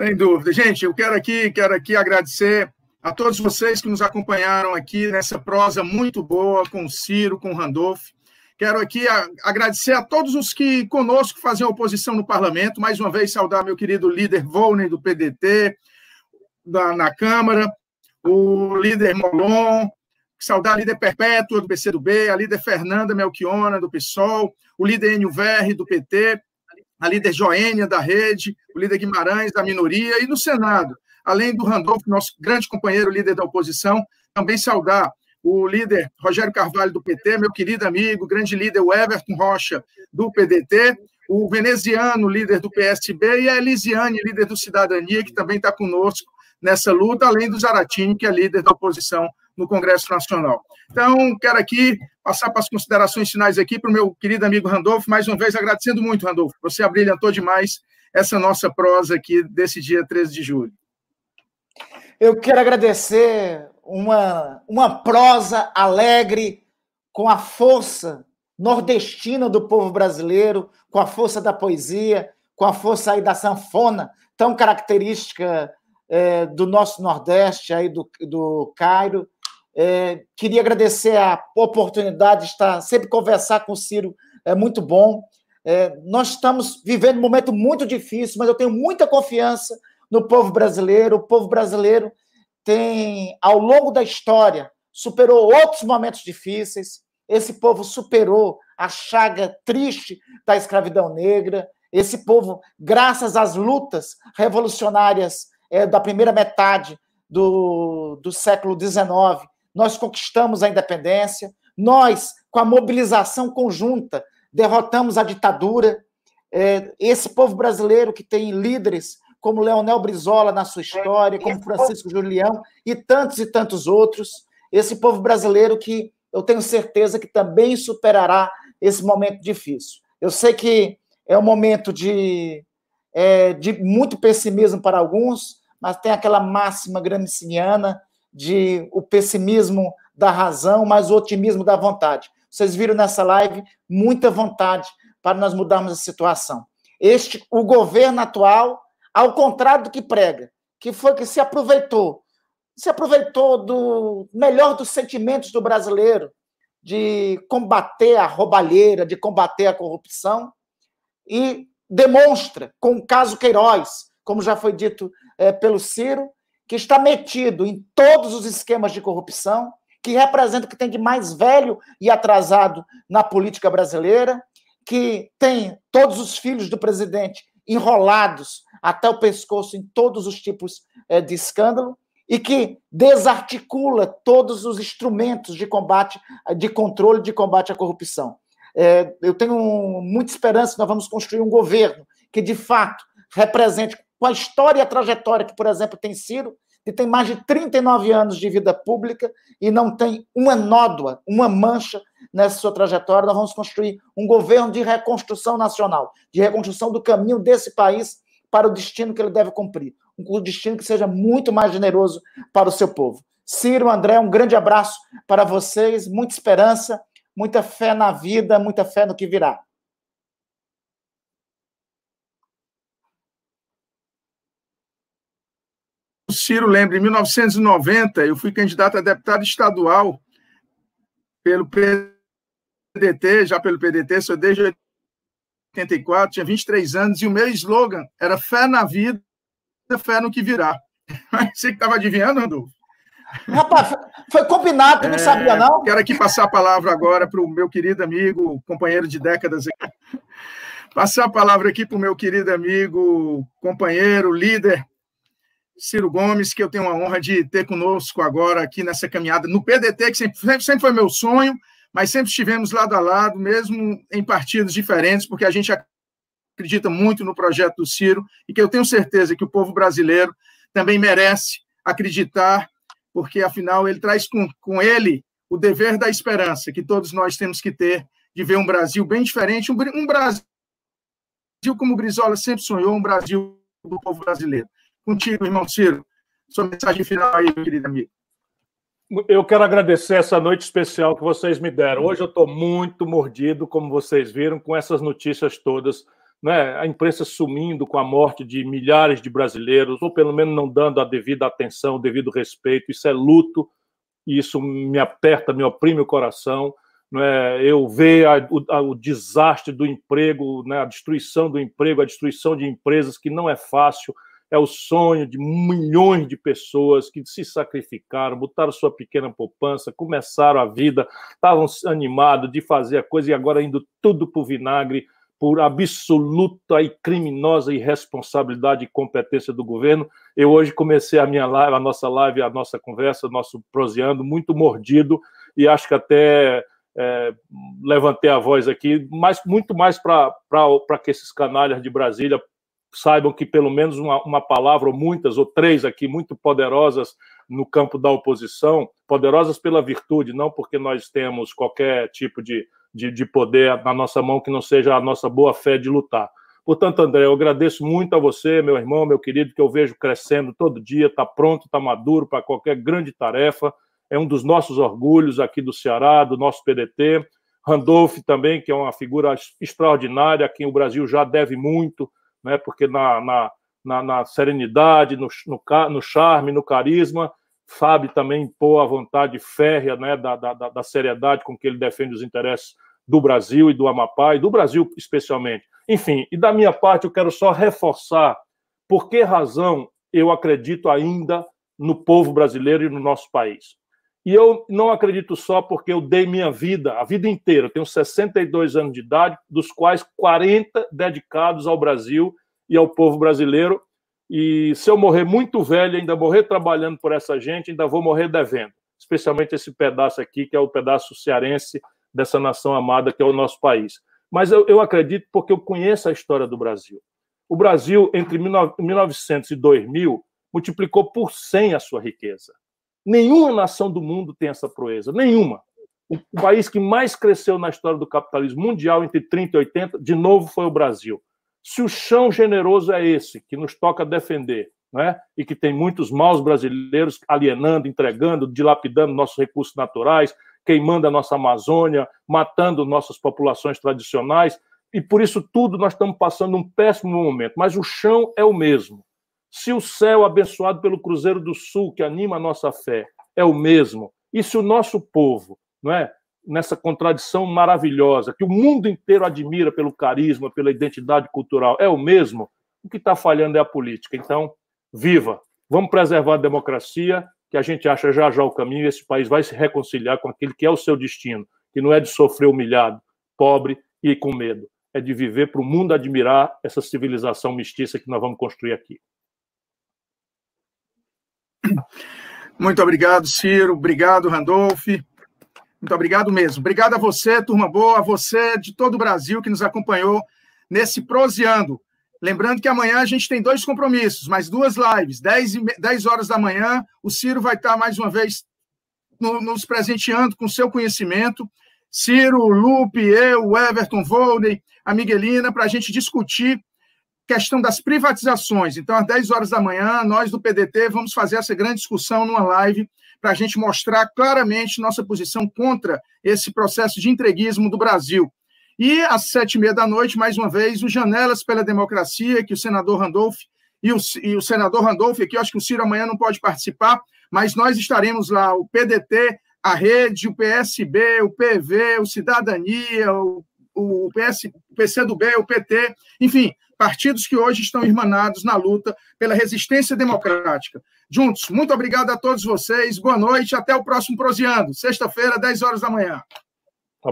Sem dúvida. Gente, eu quero aqui, quero aqui agradecer a todos vocês que nos acompanharam aqui nessa prosa muito boa com Ciro, com Randolph. Quero aqui agradecer a todos os que conosco faziam oposição no parlamento. Mais uma vez, saudar meu querido líder Volney, do PDT, da, na Câmara, o líder Molon, saudar a líder Perpétua, do PCdoB, a líder Fernanda Melchiona, do PSOL, o líder Enio Verri, do PT, a líder Joênia, da Rede, o líder Guimarães, da minoria, e no Senado, além do Randolph, nosso grande companheiro, líder da oposição, também saudar o líder Rogério Carvalho, do PT, meu querido amigo, grande líder, o Everton Rocha, do PDT, o veneziano, líder do PSB, e a Elisiane, líder do Cidadania, que também está conosco nessa luta, além do Zaratini, que é líder da oposição no Congresso Nacional. Então, quero aqui passar para as considerações finais aqui para o meu querido amigo Randolph, mais uma vez agradecendo muito, Randolph, você abrilhantou demais essa nossa prosa aqui desse dia 13 de julho. Eu quero agradecer uma, uma prosa alegre, com a força nordestina do povo brasileiro, com a força da poesia, com a força aí da sanfona, tão característica eh, do nosso Nordeste, aí do, do Cairo. Eh, queria agradecer a oportunidade de estar sempre conversar com o Ciro, é muito bom. Eh, nós estamos vivendo um momento muito difícil, mas eu tenho muita confiança no povo brasileiro. O povo brasileiro tem, ao longo da história, superou outros momentos difíceis. Esse povo superou a chaga triste da escravidão negra. Esse povo, graças às lutas revolucionárias eh, da primeira metade do, do século XIX, nós conquistamos a independência. Nós, com a mobilização conjunta, derrotamos a ditadura. Eh, esse povo brasileiro que tem líderes como Leonel Brizola na sua história, como Francisco Julião e tantos e tantos outros. Esse povo brasileiro que eu tenho certeza que também superará esse momento difícil. Eu sei que é um momento de, é, de muito pessimismo para alguns, mas tem aquela máxima gramsciana de o pessimismo da razão, mas o otimismo da vontade. Vocês viram nessa live muita vontade para nós mudarmos a situação. Este, o governo atual, ao contrário do que prega, que foi que se aproveitou, se aproveitou do melhor dos sentimentos do brasileiro, de combater a roubalheira, de combater a corrupção, e demonstra, com o caso Queiroz, como já foi dito é, pelo Ciro, que está metido em todos os esquemas de corrupção, que representa o que tem de mais velho e atrasado na política brasileira, que tem todos os filhos do presidente enrolados até o pescoço em todos os tipos é, de escândalo, e que desarticula todos os instrumentos de combate, de controle, de combate à corrupção. É, eu tenho muita esperança que nós vamos construir um governo que, de fato, represente, com a história e a trajetória que, por exemplo, tem Ciro, que tem mais de 39 anos de vida pública e não tem uma nódoa, uma mancha nessa sua trajetória, nós vamos construir um governo de reconstrução nacional, de reconstrução do caminho desse país para o destino que ele deve cumprir um destino que seja muito mais generoso para o seu povo. Ciro, André, um grande abraço para vocês, muita esperança, muita fé na vida, muita fé no que virá. O Ciro lembra, em 1990, eu fui candidato a deputado estadual pelo PDT, já pelo PDT, sou desde 84, tinha 23 anos, e o meu slogan era fé na vida, fé no que virá. *laughs* Você que estava adivinhando, Rodolfo? Rapaz, foi combinado, tu não é, sabia, não? Quero aqui passar a palavra agora para o meu querido amigo, companheiro de décadas. Passar a palavra aqui para o meu querido amigo, companheiro, líder, Ciro Gomes, que eu tenho a honra de ter conosco agora aqui nessa caminhada no PDT, que sempre, sempre foi meu sonho, mas sempre estivemos lado a lado, mesmo em partidos diferentes, porque a gente acredita muito no projeto do Ciro e que eu tenho certeza que o povo brasileiro também merece acreditar, porque afinal ele traz com, com ele o dever da esperança que todos nós temos que ter de ver um Brasil bem diferente, um, um Brasil como o Brizola sempre sonhou, um Brasil do povo brasileiro. Contigo, irmão Ciro, sua mensagem final aí, meu querido amigo. Eu quero agradecer essa noite especial que vocês me deram. Hoje eu estou muito mordido, como vocês viram, com essas notícias todas. Né? A imprensa sumindo com a morte de milhares de brasileiros, ou pelo menos não dando a devida atenção, o devido respeito. Isso é luto, e isso me aperta, me oprime o coração. Né? Eu ver a, o, a, o, desastre do emprego, né? a destruição do emprego, a destruição de empresas, que não é fácil é o sonho de milhões de pessoas que se sacrificaram, botaram sua pequena poupança, começaram a vida, estavam animados de fazer a coisa e agora indo tudo para o vinagre por absoluta e criminosa irresponsabilidade e competência do governo. Eu hoje comecei a minha live, a nossa live, a nossa conversa, nosso proseando muito mordido e acho que até é, levantei a voz aqui, mas muito mais para que esses canalhas de Brasília saibam que pelo menos uma, uma palavra, ou muitas, ou três aqui, muito poderosas no campo da oposição, poderosas pela virtude, não porque nós temos qualquer tipo de, de, de poder na nossa mão que não seja a nossa boa fé de lutar. Portanto, André, eu agradeço muito a você, meu irmão, meu querido, que eu vejo crescendo todo dia, está pronto, está maduro para qualquer grande tarefa. É um dos nossos orgulhos aqui do Ceará, do nosso PDT. Randolph também, que é uma figura extraordinária, a quem o Brasil já deve muito, né? porque na, na, na, na serenidade, no, no, no, charme, no carisma, sabe também impor a vontade férrea né? Da, da, da, seriedade com que ele defende os interesses do Brasil e do Amapá, e do Brasil especialmente. Enfim, e da minha parte eu quero só reforçar por que razão eu acredito ainda no povo brasileiro e no nosso país. E eu não acredito só porque eu dei minha vida, a vida inteira. Eu tenho 62 anos de idade, dos quais 40 dedicados ao Brasil e ao povo brasileiro. E se eu morrer muito velho, ainda morrer trabalhando por essa gente, ainda vou morrer devendo. Especialmente esse pedaço aqui, que é o pedaço cearense dessa nação amada que é o nosso país. Mas eu, eu acredito porque eu conheço a história do Brasil. O Brasil, entre 1900 e 2000, multiplicou por 100 a sua riqueza. Nenhuma nação do mundo tem essa proeza, nenhuma. O país que mais cresceu na história do capitalismo mundial entre 30 e 80, de novo, foi o Brasil. Se o chão generoso é esse, que nos toca defender, né? e que tem muitos maus brasileiros alienando, entregando, dilapidando nossos recursos naturais, queimando a nossa Amazônia, matando nossas populações tradicionais, e por isso tudo nós estamos passando um péssimo momento, mas o chão é o mesmo. Se o céu abençoado pelo Cruzeiro do Sul, que anima a nossa fé, é o mesmo, e se o nosso povo, não é, nessa contradição maravilhosa, que o mundo inteiro admira pelo carisma, pela identidade cultural, é o mesmo, o que está falhando é a política. Então, viva! Vamos preservar a democracia, que a gente acha já já o caminho, e esse país vai se reconciliar com aquele que é o seu destino, que não é de sofrer humilhado, pobre e com medo, é de viver para o mundo admirar essa civilização mestiça que nós vamos construir aqui. Muito obrigado, Ciro. Obrigado, Randolph. Muito obrigado mesmo. Obrigado a você, turma boa, a você de todo o Brasil que nos acompanhou nesse Proseando. Lembrando que amanhã a gente tem dois compromissos, mais duas lives, 10, 10 horas da manhã. O Ciro vai estar mais uma vez no, nos presenteando com seu conhecimento. Ciro, Lupe, eu, Everton, Volney, a Miguelina, para a gente discutir questão das privatizações. Então, às 10 horas da manhã, nós do PDT vamos fazer essa grande discussão numa live para a gente mostrar claramente nossa posição contra esse processo de entreguismo do Brasil. E às sete e meia da noite, mais uma vez, o Janelas pela Democracia, que o senador Randolph e o, e o senador Randolph aqui, eu acho que o Ciro amanhã não pode participar, mas nós estaremos lá, o PDT, a Rede, o PSB, o PV, o Cidadania, o o, PS, o PCdoB, o PT, enfim, partidos que hoje estão irmanados na luta pela resistência democrática. Juntos, muito obrigado a todos vocês, boa noite, até o próximo Proseando, sexta-feira, 10 horas da manhã.